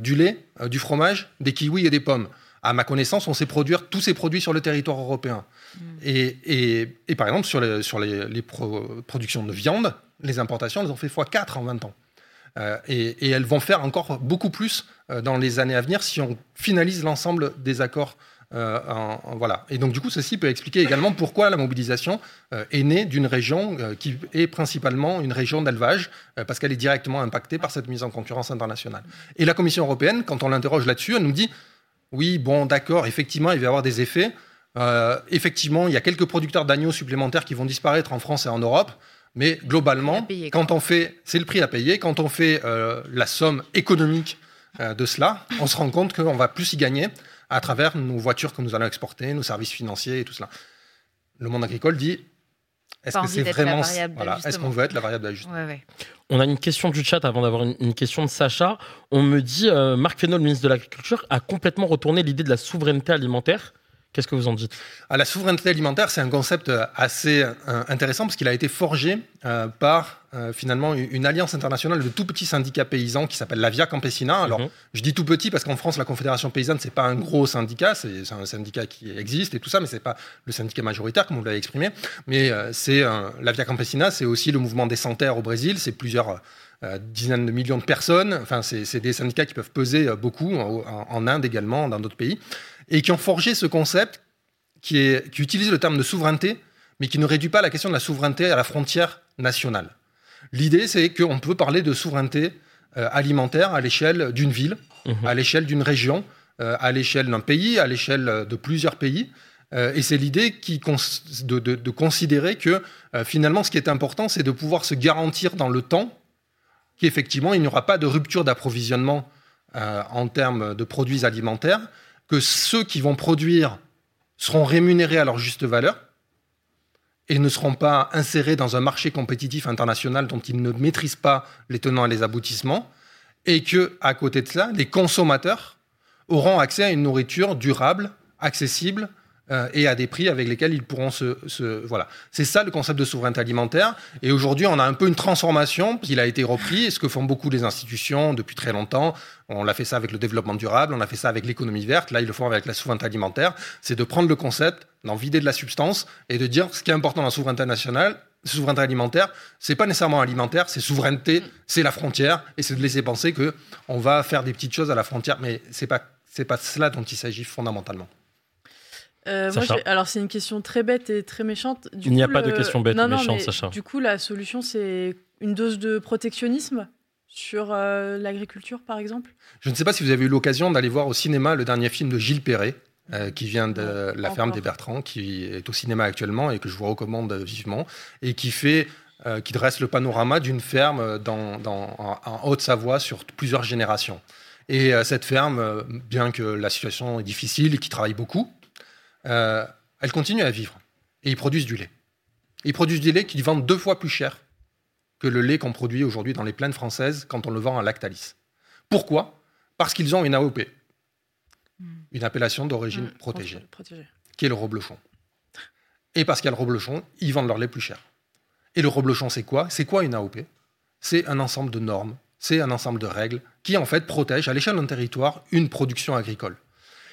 Speaker 6: du lait, du fromage, des kiwis et des pommes à ma connaissance, on sait produire tous ces produits sur le territoire européen. Mm. Et, par exemple, sur les, sur les, productions de viande, les importations, elles ont fait x4 en 20 ans. Euh, et, elles vont faire encore beaucoup plus euh, dans les années à venir si on finalise l'ensemble des accords. Euh, voilà. Et donc, du coup, ceci peut expliquer également pourquoi la mobilisation est née d'une région qui est principalement une région d'élevage, parce qu'elle est directement impactée par cette mise en concurrence internationale. Et la Commission européenne, quand on l'interroge là-dessus, elle nous dit oui, bon, d'accord, effectivement, il va y avoir des effets. Effectivement, il y a quelques producteurs d'agneaux supplémentaires qui vont disparaître en France et en Europe. Mais globalement, quand on fait, c'est le prix à payer. Quand on fait euh, la somme économique euh, de cela, on se rend compte qu'on va plus y gagner à travers nos voitures que nous allons exporter, nos services financiers et tout cela. Le monde agricole dit est-ce que c'est vraiment voilà, Est-ce qu'on veut être la variable d'ajustement?
Speaker 2: On a une question du chat avant d'avoir une, question de Sacha. On me dit euh, Marc Fesneau, le ministre de l'Agriculture, a complètement retourné l'idée de la souveraineté alimentaire. Qu'est-ce que vous en dites?
Speaker 6: Ah, La souveraineté alimentaire, c'est un concept euh, assez euh, intéressant parce qu'il a été forgé euh, par finalement une alliance internationale de tout petits syndicats paysans qui s'appelle la Via Campesina. Alors, mhm. je dis tout petit parce qu'en France, la Confédération paysanne, c'est pas un gros syndicat, c'est un syndicat qui existe et tout ça, mais c'est pas le syndicat majoritaire comme vous l'avez exprimé. Mais c'est la Via Campesina, c'est aussi le mouvement des sans-terres au Brésil, c'est plusieurs dizaines de millions de personnes. Enfin, c'est des syndicats qui peuvent peser beaucoup en, en Inde également, dans d'autres pays et qui ont forgé ce concept qui, est, qui utilise le terme de souveraineté, mais qui ne réduit pas la question de la souveraineté à la frontière nationale. L'idée, c'est qu'on peut parler de souveraineté euh, alimentaire à l'échelle d'une ville, mhm. à l'échelle d'une région, euh, à l'échelle d'un pays, à l'échelle de plusieurs pays. Euh, et c'est l'idée de, de, de, considérer que finalement, ce qui est important, c'est de pouvoir se garantir dans le temps qu'effectivement, il n'y aura pas de rupture d'approvisionnement en termes de produits alimentaires, que ceux qui vont produire seront rémunérés à leur juste valeur et ne seront pas insérés dans un marché compétitif international dont ils ne maîtrisent pas les tenants et les aboutissements, et que, à côté de cela, les consommateurs auront accès à une nourriture durable, accessible, euh, et à des prix avec lesquels ils pourront se, se voilà. C'est ça le concept de souveraineté alimentaire. Et aujourd'hui, on a un peu une transformation qui a été repris, ce que font beaucoup les institutions depuis très longtemps. On l'a fait ça avec le développement durable, on a fait ça avec l'économie verte. Là, ils le font avec la souveraineté alimentaire. C'est de prendre le concept, d'en vider de la substance et de dire ce qui est important dans la souveraineté nationale, souveraineté alimentaire, c'est pas nécessairement alimentaire, c'est souveraineté, c'est la frontière, et c'est de laisser penser que on va faire des petites choses à la frontière, mais c'est pas c'est pas cela dont il s'agit fondamentalement.
Speaker 3: Euh, moi, alors, c'est une question très bête et très méchante. Du
Speaker 2: Il n'y a pas de question bête
Speaker 3: Non,
Speaker 2: ou
Speaker 3: non,
Speaker 2: méchante,
Speaker 3: mais
Speaker 2: Sacha.
Speaker 3: Du coup, la solution, c'est une dose de protectionnisme sur euh, l'agriculture, par exemple
Speaker 6: Je ne sais pas si vous avez eu l'occasion d'aller voir au cinéma le dernier film de Gilles Perret, euh, qui vient de La ferme
Speaker 3: encore.
Speaker 6: des Bertrands, qui est au cinéma actuellement et que je vous recommande vivement, et qui fait, euh, qui dresse le panorama d'une ferme dans, dans- en, en Haute-Savoie sur plusieurs générations. Et euh, cette ferme, euh, bien que la situation est difficile et qui travaille beaucoup, euh, elle continue à vivre. Et ils produisent du lait. Ils produisent du lait qu'ils vendent deux fois plus cher que le lait qu'on produit aujourd'hui dans les plaines françaises quand on le vend à Lactalis. Pourquoi? Parce qu'ils ont une AOP, une appellation d'origine
Speaker 3: Mmh,
Speaker 6: protégée,
Speaker 3: protégée.
Speaker 6: qui est le reblochon. Et parce qu'il y a le reblochon, ils vendent leur lait plus cher. Et le reblochon, c'est quoi? C'est quoi une AOP C'est un ensemble de normes, c'est un ensemble de règles qui, en fait, protègent à l'échelle d'un territoire une production agricole.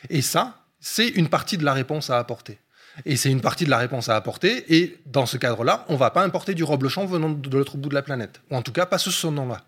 Speaker 6: Et ça, c'est une partie de la réponse à apporter. Et c'est une partie de la réponse à apporter. Et dans ce cadre-là, on ne va pas importer du reblochon venant de l'autre bout de la planète. Ou en tout cas, pas sous ce nom-là.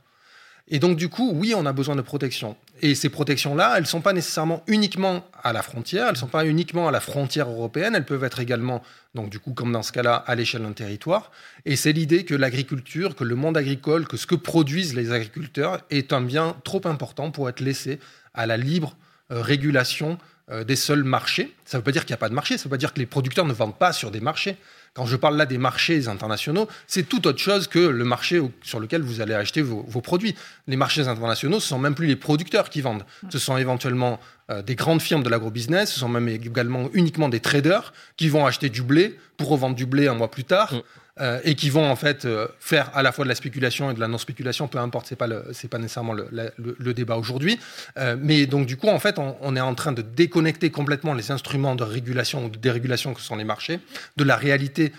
Speaker 6: Et donc, du coup, oui, on a besoin de protection. Et ces protections-là, elles ne sont pas nécessairement uniquement à la frontière, elles ne sont pas uniquement à la frontière européenne, elles peuvent être également, donc du coup, comme dans ce cas-là, à l'échelle d'un territoire. Et c'est l'idée que l'agriculture, que le monde agricole, que ce que produisent les agriculteurs est un bien trop important pour être laissé à la libre euh, régulation des seuls marchés. Ça ne veut pas dire qu'il n'y a pas de marché, ça ne veut pas dire que les producteurs ne vendent pas sur des marchés. Quand je parle là des marchés internationaux, c'est tout autre chose que le marché sur lequel vous allez acheter vos, produits. Les marchés internationaux, ce sont même plus les producteurs qui vendent. Ce sont éventuellement euh, des grandes firmes de l'agrobusiness, ce sont même également uniquement des traders qui vont acheter du blé pour revendre du blé un mois plus tard. Euh, et qui vont en fait euh, faire à la fois de la spéculation et de la non-spéculation, peu importe, c'est pas pas nécessairement le, débat aujourd'hui. Euh, mais donc du coup, en fait, on, est en train de déconnecter complètement les instruments de régulation ou de dérégulation que sont les marchés de la réalité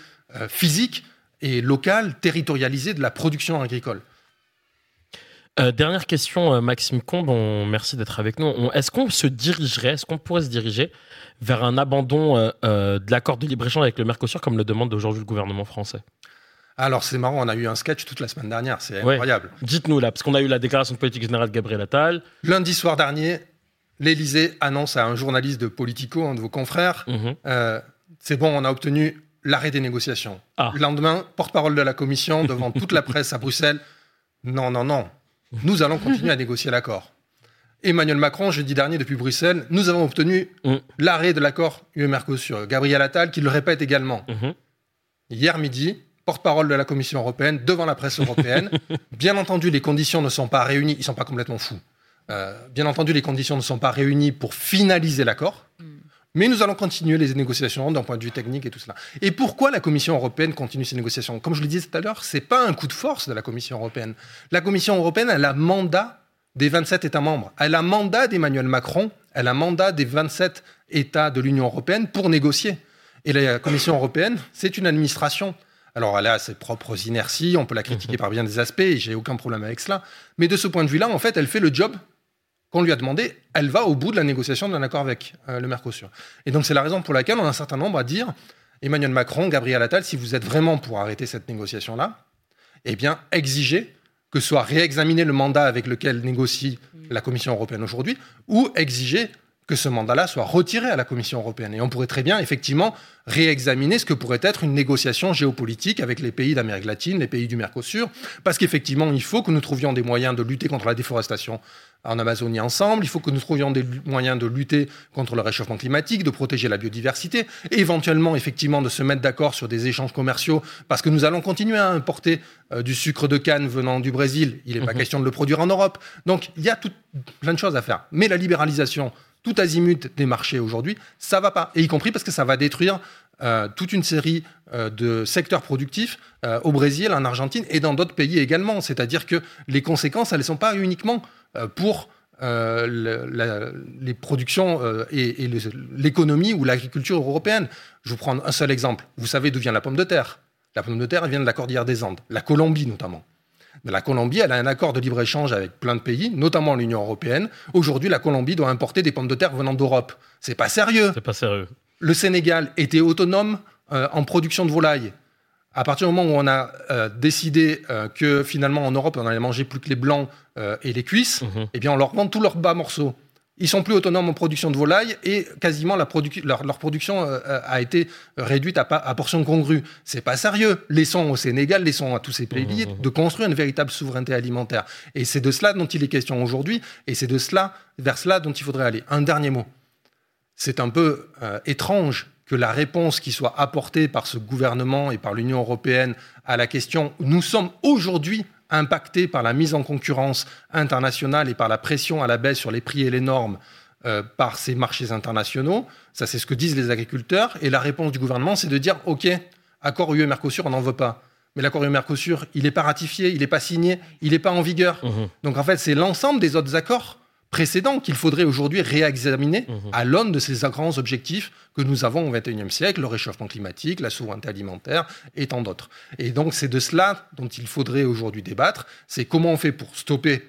Speaker 6: physique et locale, territorialisée de la production agricole.
Speaker 2: Euh, dernière question, euh, Maxime Combe, on- merci d'être avec nous. On- Est-ce qu'on se dirigerait, est-ce qu'on pourrait se diriger vers un abandon euh, de l'accord de libre-échange avec le Mercosur comme le demande aujourd'hui le gouvernement français?
Speaker 6: Alors c'est marrant, on a eu un sketch toute la semaine dernière, c'est
Speaker 2: Ouais.
Speaker 6: incroyable.
Speaker 2: Dites-nous là, parce qu'on a eu la déclaration de politique générale de Gabriel Attal.
Speaker 6: Lundi soir dernier, l'Élysée annonce à un journaliste de Politico, un de vos confrères,
Speaker 2: Mhm.
Speaker 6: euh, c'est bon, on a obtenu l'arrêt des négociations.
Speaker 2: Ah.
Speaker 6: Le lendemain, porte-parole de la Commission devant toute la presse à Bruxelles, non, non, non, nous allons continuer à négocier l'accord. Emmanuel Macron, jeudi dernier depuis Bruxelles, nous avons obtenu
Speaker 2: Mm.
Speaker 6: l'arrêt de l'accord UE-Mercosur. Gabriel Attal qui le répète également.
Speaker 2: Mhm.
Speaker 6: Hier midi, porte-parole de la Commission européenne devant la presse européenne. bien entendu, les conditions ne sont pas réunies. Ils ne sont pas complètement fous. Euh, bien entendu, les conditions ne sont pas réunies pour finaliser l'accord. Mais nous allons continuer les négociations d'un point de vue technique et tout cela. Et pourquoi la Commission européenne continue ces négociations? Comme je le disais tout à l'heure, c'est pas un coup de force de la Commission européenne. La Commission européenne, elle a mandat des 27 États membres. Elle a mandat d'Emmanuel Macron. Elle a mandat des 27 États de l'Union européenne pour négocier. Et la Commission européenne, c'est une administration. Alors elle a ses propres inerties, on peut la critiquer par bien des aspects, et j'ai aucun problème avec cela. Mais de ce point de vue-là, en fait, elle fait le job qu'on lui a demandé. Elle va au bout de la négociation d'un accord avec euh, le Mercosur. Et donc c'est la raison pour laquelle on a un certain nombre à dire, Emmanuel Macron, Gabriel Attal, si vous êtes vraiment pour arrêter cette négociation-là, eh bien exigez que soit réexaminé le mandat avec lequel négocie la Commission européenne aujourd'hui, ou exigez que ce mandat-là soit retiré à la Commission européenne. Et on pourrait très bien, effectivement, réexaminer ce que pourrait être une négociation géopolitique avec les pays d'Amérique latine, les pays du Mercosur, parce qu'effectivement, il faut que nous trouvions des moyens de lutter contre la déforestation en Amazonie ensemble, il faut que nous trouvions des moyens de lutter contre le réchauffement climatique, de protéger la biodiversité, et éventuellement, effectivement, de se mettre d'accord sur des échanges commerciaux, parce que nous allons continuer à importer euh, du sucre de canne venant du Brésil, il n'est pas
Speaker 2: Mhm.
Speaker 6: question de le produire en Europe. Donc, il y a tout, plein de choses à faire. Mais la libéralisation, tout azimut des marchés aujourd'hui, ça va pas. Et y compris parce que ça va détruire euh, toute une série euh, de secteurs productifs euh, au Brésil, en Argentine et dans d'autres pays également. C'est-à-dire que les conséquences, elles ne sont pas uniquement pour les productions et, l'économie ou l'agriculture européenne. Je vous prends un seul exemple. Vous savez d'où vient la pomme de terre La pomme de terre, vient de la cordillère des Andes, la Colombie notamment. La Colombie, elle a un accord de libre-échange avec plein de pays, notamment l'Union européenne. Aujourd'hui, la Colombie doit importer des pommes de terre venant d'Europe. C'est pas sérieux.
Speaker 2: C'est pas sérieux.
Speaker 6: Le Sénégal était autonome euh, en production de volailles. À partir du moment où on a euh, décidé euh, que finalement en Europe on allait manger plus que les blancs et les cuisses,
Speaker 2: Mhm.
Speaker 6: eh bien on leur vend tous leurs bas morceaux. Ils sont plus autonomes en production de volailles et quasiment la leur, leur production a été réduite à, à portion congrue. C'est pas sérieux. Laissons au Sénégal, laissons à tous ces pays
Speaker 2: Mhm.
Speaker 6: de construire une véritable souveraineté alimentaire. Et c'est de cela dont il est question aujourd'hui et c'est de cela vers cela dont il faudrait aller. Un dernier mot c'est un peu euh, étrange que la réponse qui soit apportée par ce gouvernement et par l'Union européenne à la question nous sommes aujourd'hui impactés par la mise en concurrence internationale et par la pression à la baisse sur les prix et les normes euh, par ces marchés internationaux. Ça, c'est ce que disent les agriculteurs. Et la réponse du gouvernement, c'est de dire OK, accord UE-Mercosur, on n'en veut pas. Mais l'accord UE-Mercosur, il n'est pas ratifié, il n'est pas signé, il n'est pas en vigueur.
Speaker 2: Mhm.
Speaker 6: Donc en fait, c'est l'ensemble des autres accords précédents qu'il faudrait aujourd'hui réexaminer
Speaker 2: Mhm.
Speaker 6: à l'aune de ces grands objectifs que nous avons au XXIe siècle, le réchauffement climatique, la souveraineté alimentaire et tant d'autres. Et donc c'est de cela dont il faudrait aujourd'hui débattre, c'est comment on fait pour stopper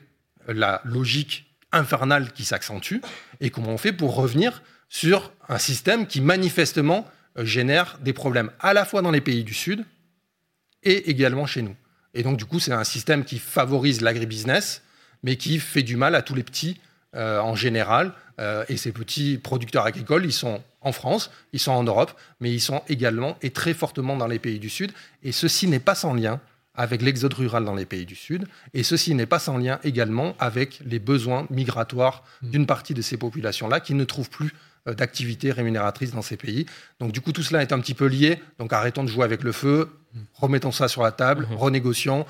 Speaker 6: la logique infernale qui s'accentue et comment on fait pour revenir sur un système qui manifestement génère des problèmes à la fois dans les pays du Sud et également chez nous. Et donc, du coup, c'est un système qui favorise l'agribusiness, mais qui fait du mal à tous les petits euh, en général. Euh, et ces petits producteurs agricoles, ils sont en France, ils sont en Europe, mais ils sont également et très fortement dans les pays du Sud. Et ceci n'est pas sans lien avec l'exode rural dans les pays du Sud. Et ceci n'est pas sans lien également avec les besoins migratoires d'une partie de ces populations-là qui ne trouvent plus euh, d'activité rémunératrice dans ces pays. Donc du coup, tout cela est un petit peu lié. Donc arrêtons de jouer avec le feu, remettons ça sur la table,
Speaker 2: Mhm.
Speaker 6: renégocions,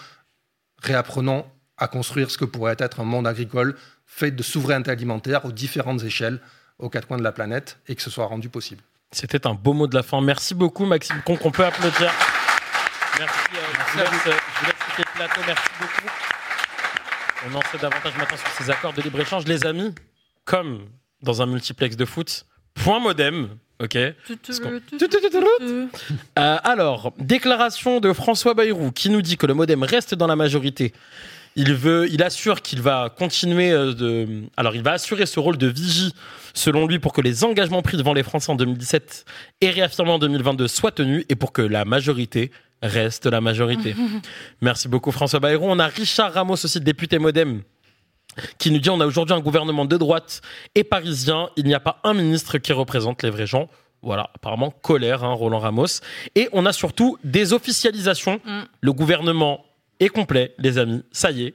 Speaker 6: réapprenons à construire ce que pourrait être un monde agricole fait de souveraineté alimentaire aux différentes échelles, aux quatre coins de la planète, et que ce soit rendu possible.
Speaker 2: C'était un beau mot de la fin. Merci beaucoup, Maxime Conque. On peut applaudir. Merci. euh, je, vous laisse, euh, je vous laisse quitter le plateau. Merci beaucoup. On en sait davantage maintenant sur ces accords de libre-échange. Les amis, comme dans un multiplex de foot, point modem. OK Euh, alors, déclaration de François Bayrou qui nous dit que le modem reste dans la majorité. Il veut, il assure qu'il va continuer euh, de, alors il va assurer ce rôle de vigie, selon lui, pour que les engagements pris devant les Français en 2017 et réaffirmés en 2022 soient tenus et pour que la majorité reste la majorité. Merci beaucoup François Bayrou. On a Richard Ramos aussi, député modem qui nous dit on a aujourd'hui un gouvernement de droite et parisien. Il n'y a pas un ministre qui représente les vrais gens. Voilà, apparemment colère, hein, Roland Ramos. Et on a surtout des officialisations.
Speaker 3: Mm.
Speaker 2: Le gouvernement est complet, les amis. Ça y est.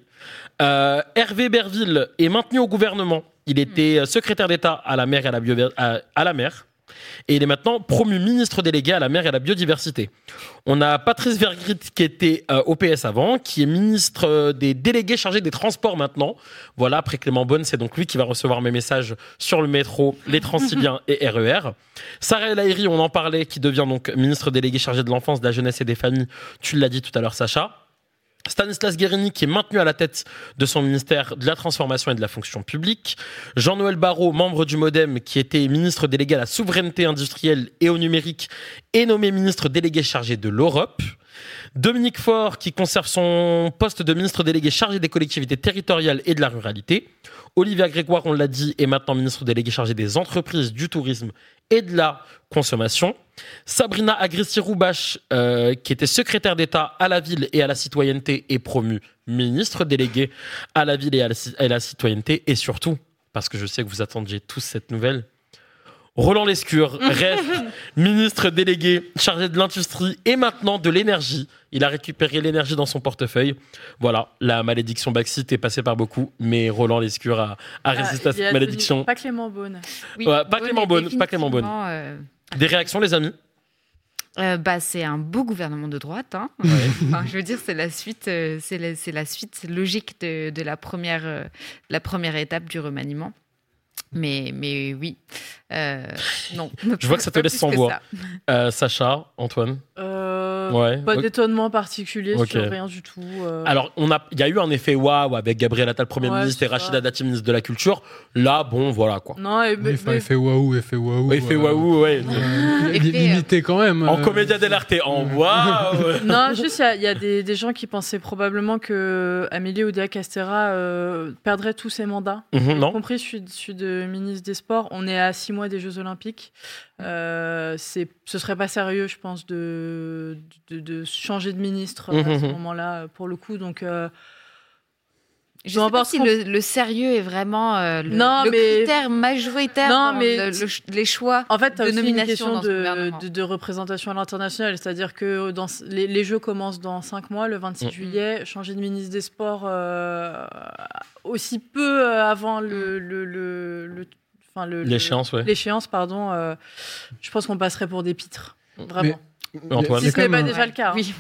Speaker 2: Euh, Hervé Berville est maintenu au gouvernement. Il était euh, secrétaire d'État à la mer et à la, bio- à- la mer. Et il est maintenant promu ministre délégué à la mer et à la biodiversité. On a Patrice Vergrit qui était euh, au PS avant, qui est ministre des délégués chargés des transports maintenant. Voilà, après Clément Bonne, c'est donc lui qui va recevoir mes messages sur le métro, les Transiliens et RER. Sarah El on en parlait, qui devient donc ministre délégué chargé de l'enfance, de la jeunesse et des familles. Tu l'as dit tout à l'heure, Sacha. Stanislas Guérini, qui est maintenu à la tête de son ministère de la Transformation et de la Fonction publique. Jean-Noël Barrot, membre du Modem, qui était ministre délégué à la souveraineté industrielle et au numérique, est nommé ministre délégué chargé de l'Europe. Dominique Faure, qui conserve son poste de ministre délégué chargé des collectivités territoriales et de la ruralité. Olivia Grégoire, on l'a dit, est maintenant ministre délégué chargé des entreprises, du tourisme et de la consommation. Sabrina Agrissi-Roubache, euh, qui était secrétaire d'État à la ville et à la citoyenneté, est promue ministre délégué à la ville et à la citoyenneté. Et surtout, parce que je sais que vous attendiez tous cette nouvelle, Roland Lescure reste ministre délégué chargé de l'industrie et maintenant de l'énergie. Il a récupéré l'énergie dans son portefeuille. Voilà, la malédiction Baxit est passée par beaucoup, mais Roland Lescure a, a résisté à
Speaker 3: Ah,
Speaker 2: cette malédiction.
Speaker 3: Pas Clément Beaune.
Speaker 4: Oui,
Speaker 2: Ouais, pas Clément Beaune, pas Clément Beaune.
Speaker 4: euh,
Speaker 2: Des réactions, les amis?
Speaker 4: Euh, bah, c'est un beau gouvernement de droite. hein. Enfin, je veux dire, c'est la suite, euh, c'est la, suite logique de, de la première, euh, la première étape du remaniement. Mais, mais oui, euh, non.
Speaker 2: Je vois que ça te laisse sans voix. Euh, Sacha, Antoine
Speaker 3: Euh,
Speaker 2: Ouais.
Speaker 3: Pas d'étonnement particulier sur rien du tout. euh.
Speaker 2: Alors, on a, il y a eu un effet waouh avec Gabriel Attal, Premier
Speaker 3: Ouais,
Speaker 2: ministre, et. Rachida Dati, ministre de la Culture. Là, bon, voilà quoi.
Speaker 3: Non, et, mais-
Speaker 5: Effet,
Speaker 3: mais-
Speaker 5: effet waouh, effet waouh.
Speaker 2: Effet
Speaker 5: euh,
Speaker 2: waouh, ouais.
Speaker 5: euh,
Speaker 4: Effet,
Speaker 5: li- limité quand même.
Speaker 2: En
Speaker 5: euh,
Speaker 2: comédia dell'arte, en waouh
Speaker 3: non, juste, il y a, il y a des, des gens qui pensaient probablement que Amélie Oudéa Castera euh, perdrait tous ses mandats. Y
Speaker 2: Non
Speaker 3: compris celui, celui de ministre des Sports. On est à six mois des Jeux Olympiques. Euh, c'est, ce serait pas sérieux, je pense, de, de, de changer de ministre euh, à ce
Speaker 2: Mhm.
Speaker 3: moment-là, pour le coup. Donc, euh,
Speaker 4: Je
Speaker 3: Peu
Speaker 4: sais pas si le, le sérieux est vraiment euh, le,
Speaker 3: Non,
Speaker 4: le
Speaker 3: mais-
Speaker 4: critère majoritaire
Speaker 3: Non,
Speaker 4: dans
Speaker 3: mais-
Speaker 4: le- les choix.
Speaker 3: en fait, tu
Speaker 4: De
Speaker 3: aussi une
Speaker 4: nomination
Speaker 3: de, de, de représentation à l'international. C'est-à-dire que dans, les, les Jeux commencent dans cinq mois, le 26
Speaker 2: Mhm.
Speaker 3: juillet. Changer de ministre des Sports euh, aussi peu euh, avant le. le, le, le- enfin, le- le-
Speaker 2: L'échéance, ouais.
Speaker 3: L'échéance, pardon. euh, je pense qu'on passerait pour des pitres. Vraiment.
Speaker 2: Antoine.
Speaker 3: si ce
Speaker 5: quand
Speaker 3: n'est
Speaker 5: même
Speaker 3: pas
Speaker 5: un-
Speaker 3: déjà le cas. hein.
Speaker 4: Oui.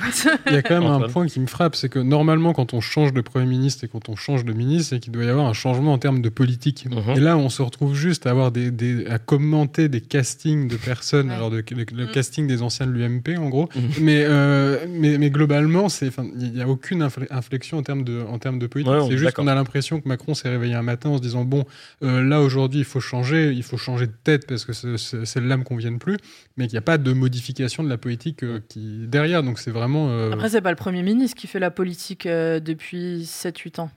Speaker 5: Il y a quand même un point qui me frappe, c'est que normalement, quand on change de Premier ministre et quand on change de ministre, c'est qu'il doit y avoir un changement en termes de politique.
Speaker 2: Mhm.
Speaker 5: Et là, on se retrouve juste à avoir des, des- à commenter des castings de personnes,
Speaker 4: Ouais.
Speaker 5: alors de- le, le
Speaker 3: Mm.
Speaker 5: casting des anciens de l'UMP, en gros. Mais, euh, mais, mais globalement, il n'y a aucune infle- inflexion en termes de, en termes de politique.
Speaker 2: Ouais,
Speaker 5: c'est juste qu'on a l'impression que Macron s'est réveillé un matin en se disant bon, euh, là aujourd'hui, il faut changer, il faut changer de tête parce que ce- ce- celle-là me convienne plus, mais qu'il n'y a pas de modification de la politique euh, qui derrière. Donc c'est vraiment euh,
Speaker 3: Après, c'est pas le Premier ministre qui fait la politique euh, depuis 7-8 ans.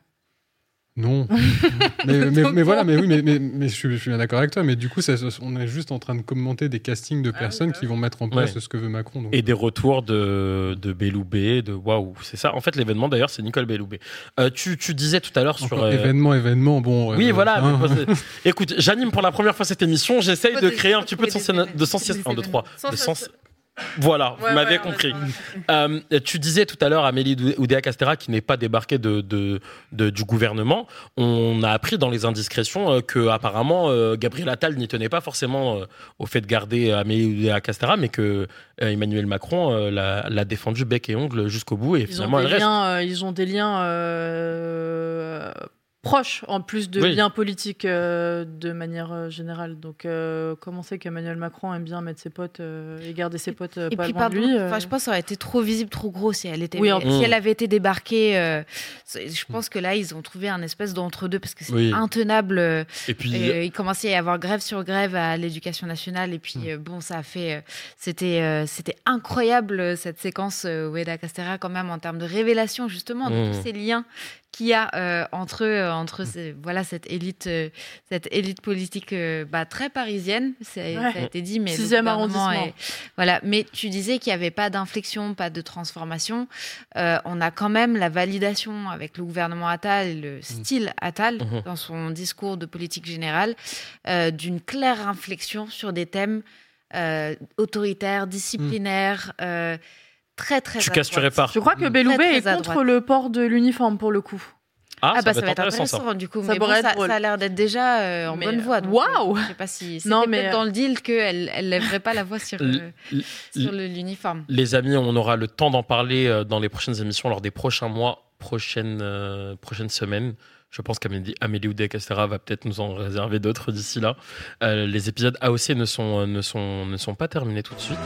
Speaker 5: Non. mais, mais, voilà, mais oui, mais, mais, mais je, suis, je suis bien d'accord avec toi. Mais du coup, ça, on est juste en train de commenter des castings de
Speaker 3: Ah oui,
Speaker 5: personnes
Speaker 3: bah
Speaker 5: qui vont mettre en place
Speaker 2: Ouais.
Speaker 5: ce que veut Macron. Donc,
Speaker 2: Et des retours de, de Belloubet, de waouh, c'est ça. En fait, l'événement d'ailleurs, c'est Nicole Belloubet. Euh, tu, tu disais tout à l'heure sur. euh,
Speaker 5: événement, événement, bon.
Speaker 2: Oui,
Speaker 5: euh,
Speaker 2: voilà.
Speaker 5: hein.
Speaker 2: moi, Écoute, j'anime pour la première fois cette émission. J'essaye de créer un petit peu de sens. De sens.
Speaker 4: Des
Speaker 2: 1, 2, 3.
Speaker 3: Sens-
Speaker 2: De sens. Voilà,
Speaker 3: Ouais,
Speaker 2: vous m'avez
Speaker 3: ouais,
Speaker 2: compris. Euh, tu disais tout à l'heure Amélie Oudéa Castera qui n'est pas débarquée de, de- de- du gouvernement. On a appris dans les indiscrétions euh, que apparemment euh, Gabriel Attal n'y tenait pas forcément euh, au fait de garder Amélie Oudéa Castera, mais que Emmanuel Macron l'a défendu bec et ongle jusqu'au bout et
Speaker 3: Ils ont,
Speaker 2: finalement elle reste.
Speaker 3: liens, ils ont des liens proches, en plus de
Speaker 2: Oui.
Speaker 3: liens politiques euh, de manière euh, générale. Donc, euh, comment c'est qu'Emmanuel Macron aime bien mettre ses potes euh, et garder ses potes euh,
Speaker 4: Et
Speaker 3: pas
Speaker 4: puis,
Speaker 3: loin
Speaker 4: pardon,
Speaker 3: de lui euh,
Speaker 4: enfin, je pense que ça aurait été trop visible, trop gros si elle était,
Speaker 3: Oui, en-
Speaker 4: si
Speaker 2: Mm.
Speaker 4: elle avait été débarquée. euh, je pense que là, ils ont trouvé un espèce d'entre-deux parce que c'est
Speaker 2: Oui.
Speaker 4: intenable. euh,
Speaker 2: Et puis
Speaker 4: euh, il commençait à y avoir grève sur grève à l'éducation nationale et puis
Speaker 2: Mm.
Speaker 4: euh, bon, ça a fait, euh, c'était, euh, c'était incroyable cette séquence euh, Ueda Castera quand même en termes de révélation justement de
Speaker 2: Mm.
Speaker 4: tous ces liens qu'il y a euh, entre euh, entre ces- voilà cette élite euh, cette élite politique euh, bah, très parisienne ça,
Speaker 3: Ouais.
Speaker 4: ça a été dit mais
Speaker 3: Sixième arrondissement.
Speaker 4: est- voilà mais tu disais qu'il n'y avait pas d'inflexion pas de transformation Euh, on a quand même la validation avec le gouvernement Attal et le style Attal
Speaker 2: Mhm.
Speaker 4: dans son discours de politique générale euh, d'une claire inflexion sur des thèmes euh, autoritaires disciplinaires euh, très très
Speaker 2: tu
Speaker 4: à
Speaker 2: casses, tu répares.
Speaker 3: Je crois que. Belloubet
Speaker 4: Très,
Speaker 3: est contre le port de l'uniforme pour le coup.
Speaker 2: Ah,
Speaker 4: Ah, bah
Speaker 2: ça va être intéressant, ça.
Speaker 4: du coup.
Speaker 3: Ça
Speaker 4: mais bon, ça, ça a l'air d'être déjà euh, en
Speaker 3: Mais,
Speaker 4: bonne voie.
Speaker 3: waouh
Speaker 4: euh, Je sais pas si c'était
Speaker 3: Non, mais,
Speaker 4: peut-être dans le deal qu'elle elle lèverait pas la voix sur, euh,
Speaker 2: l-
Speaker 4: sur le- l'uniforme.
Speaker 2: Les amis, on aura le temps d'en parler euh, dans les prochaines émissions, lors des prochains mois, prochaines, euh, prochaines semaines. Je pense qu'Amélie Amélie Oudéa Castera va peut-être nous en réserver d'autres d'ici là. Euh, les épisodes AOC ne sont, euh, ne, sont, ne sont pas terminés tout de suite.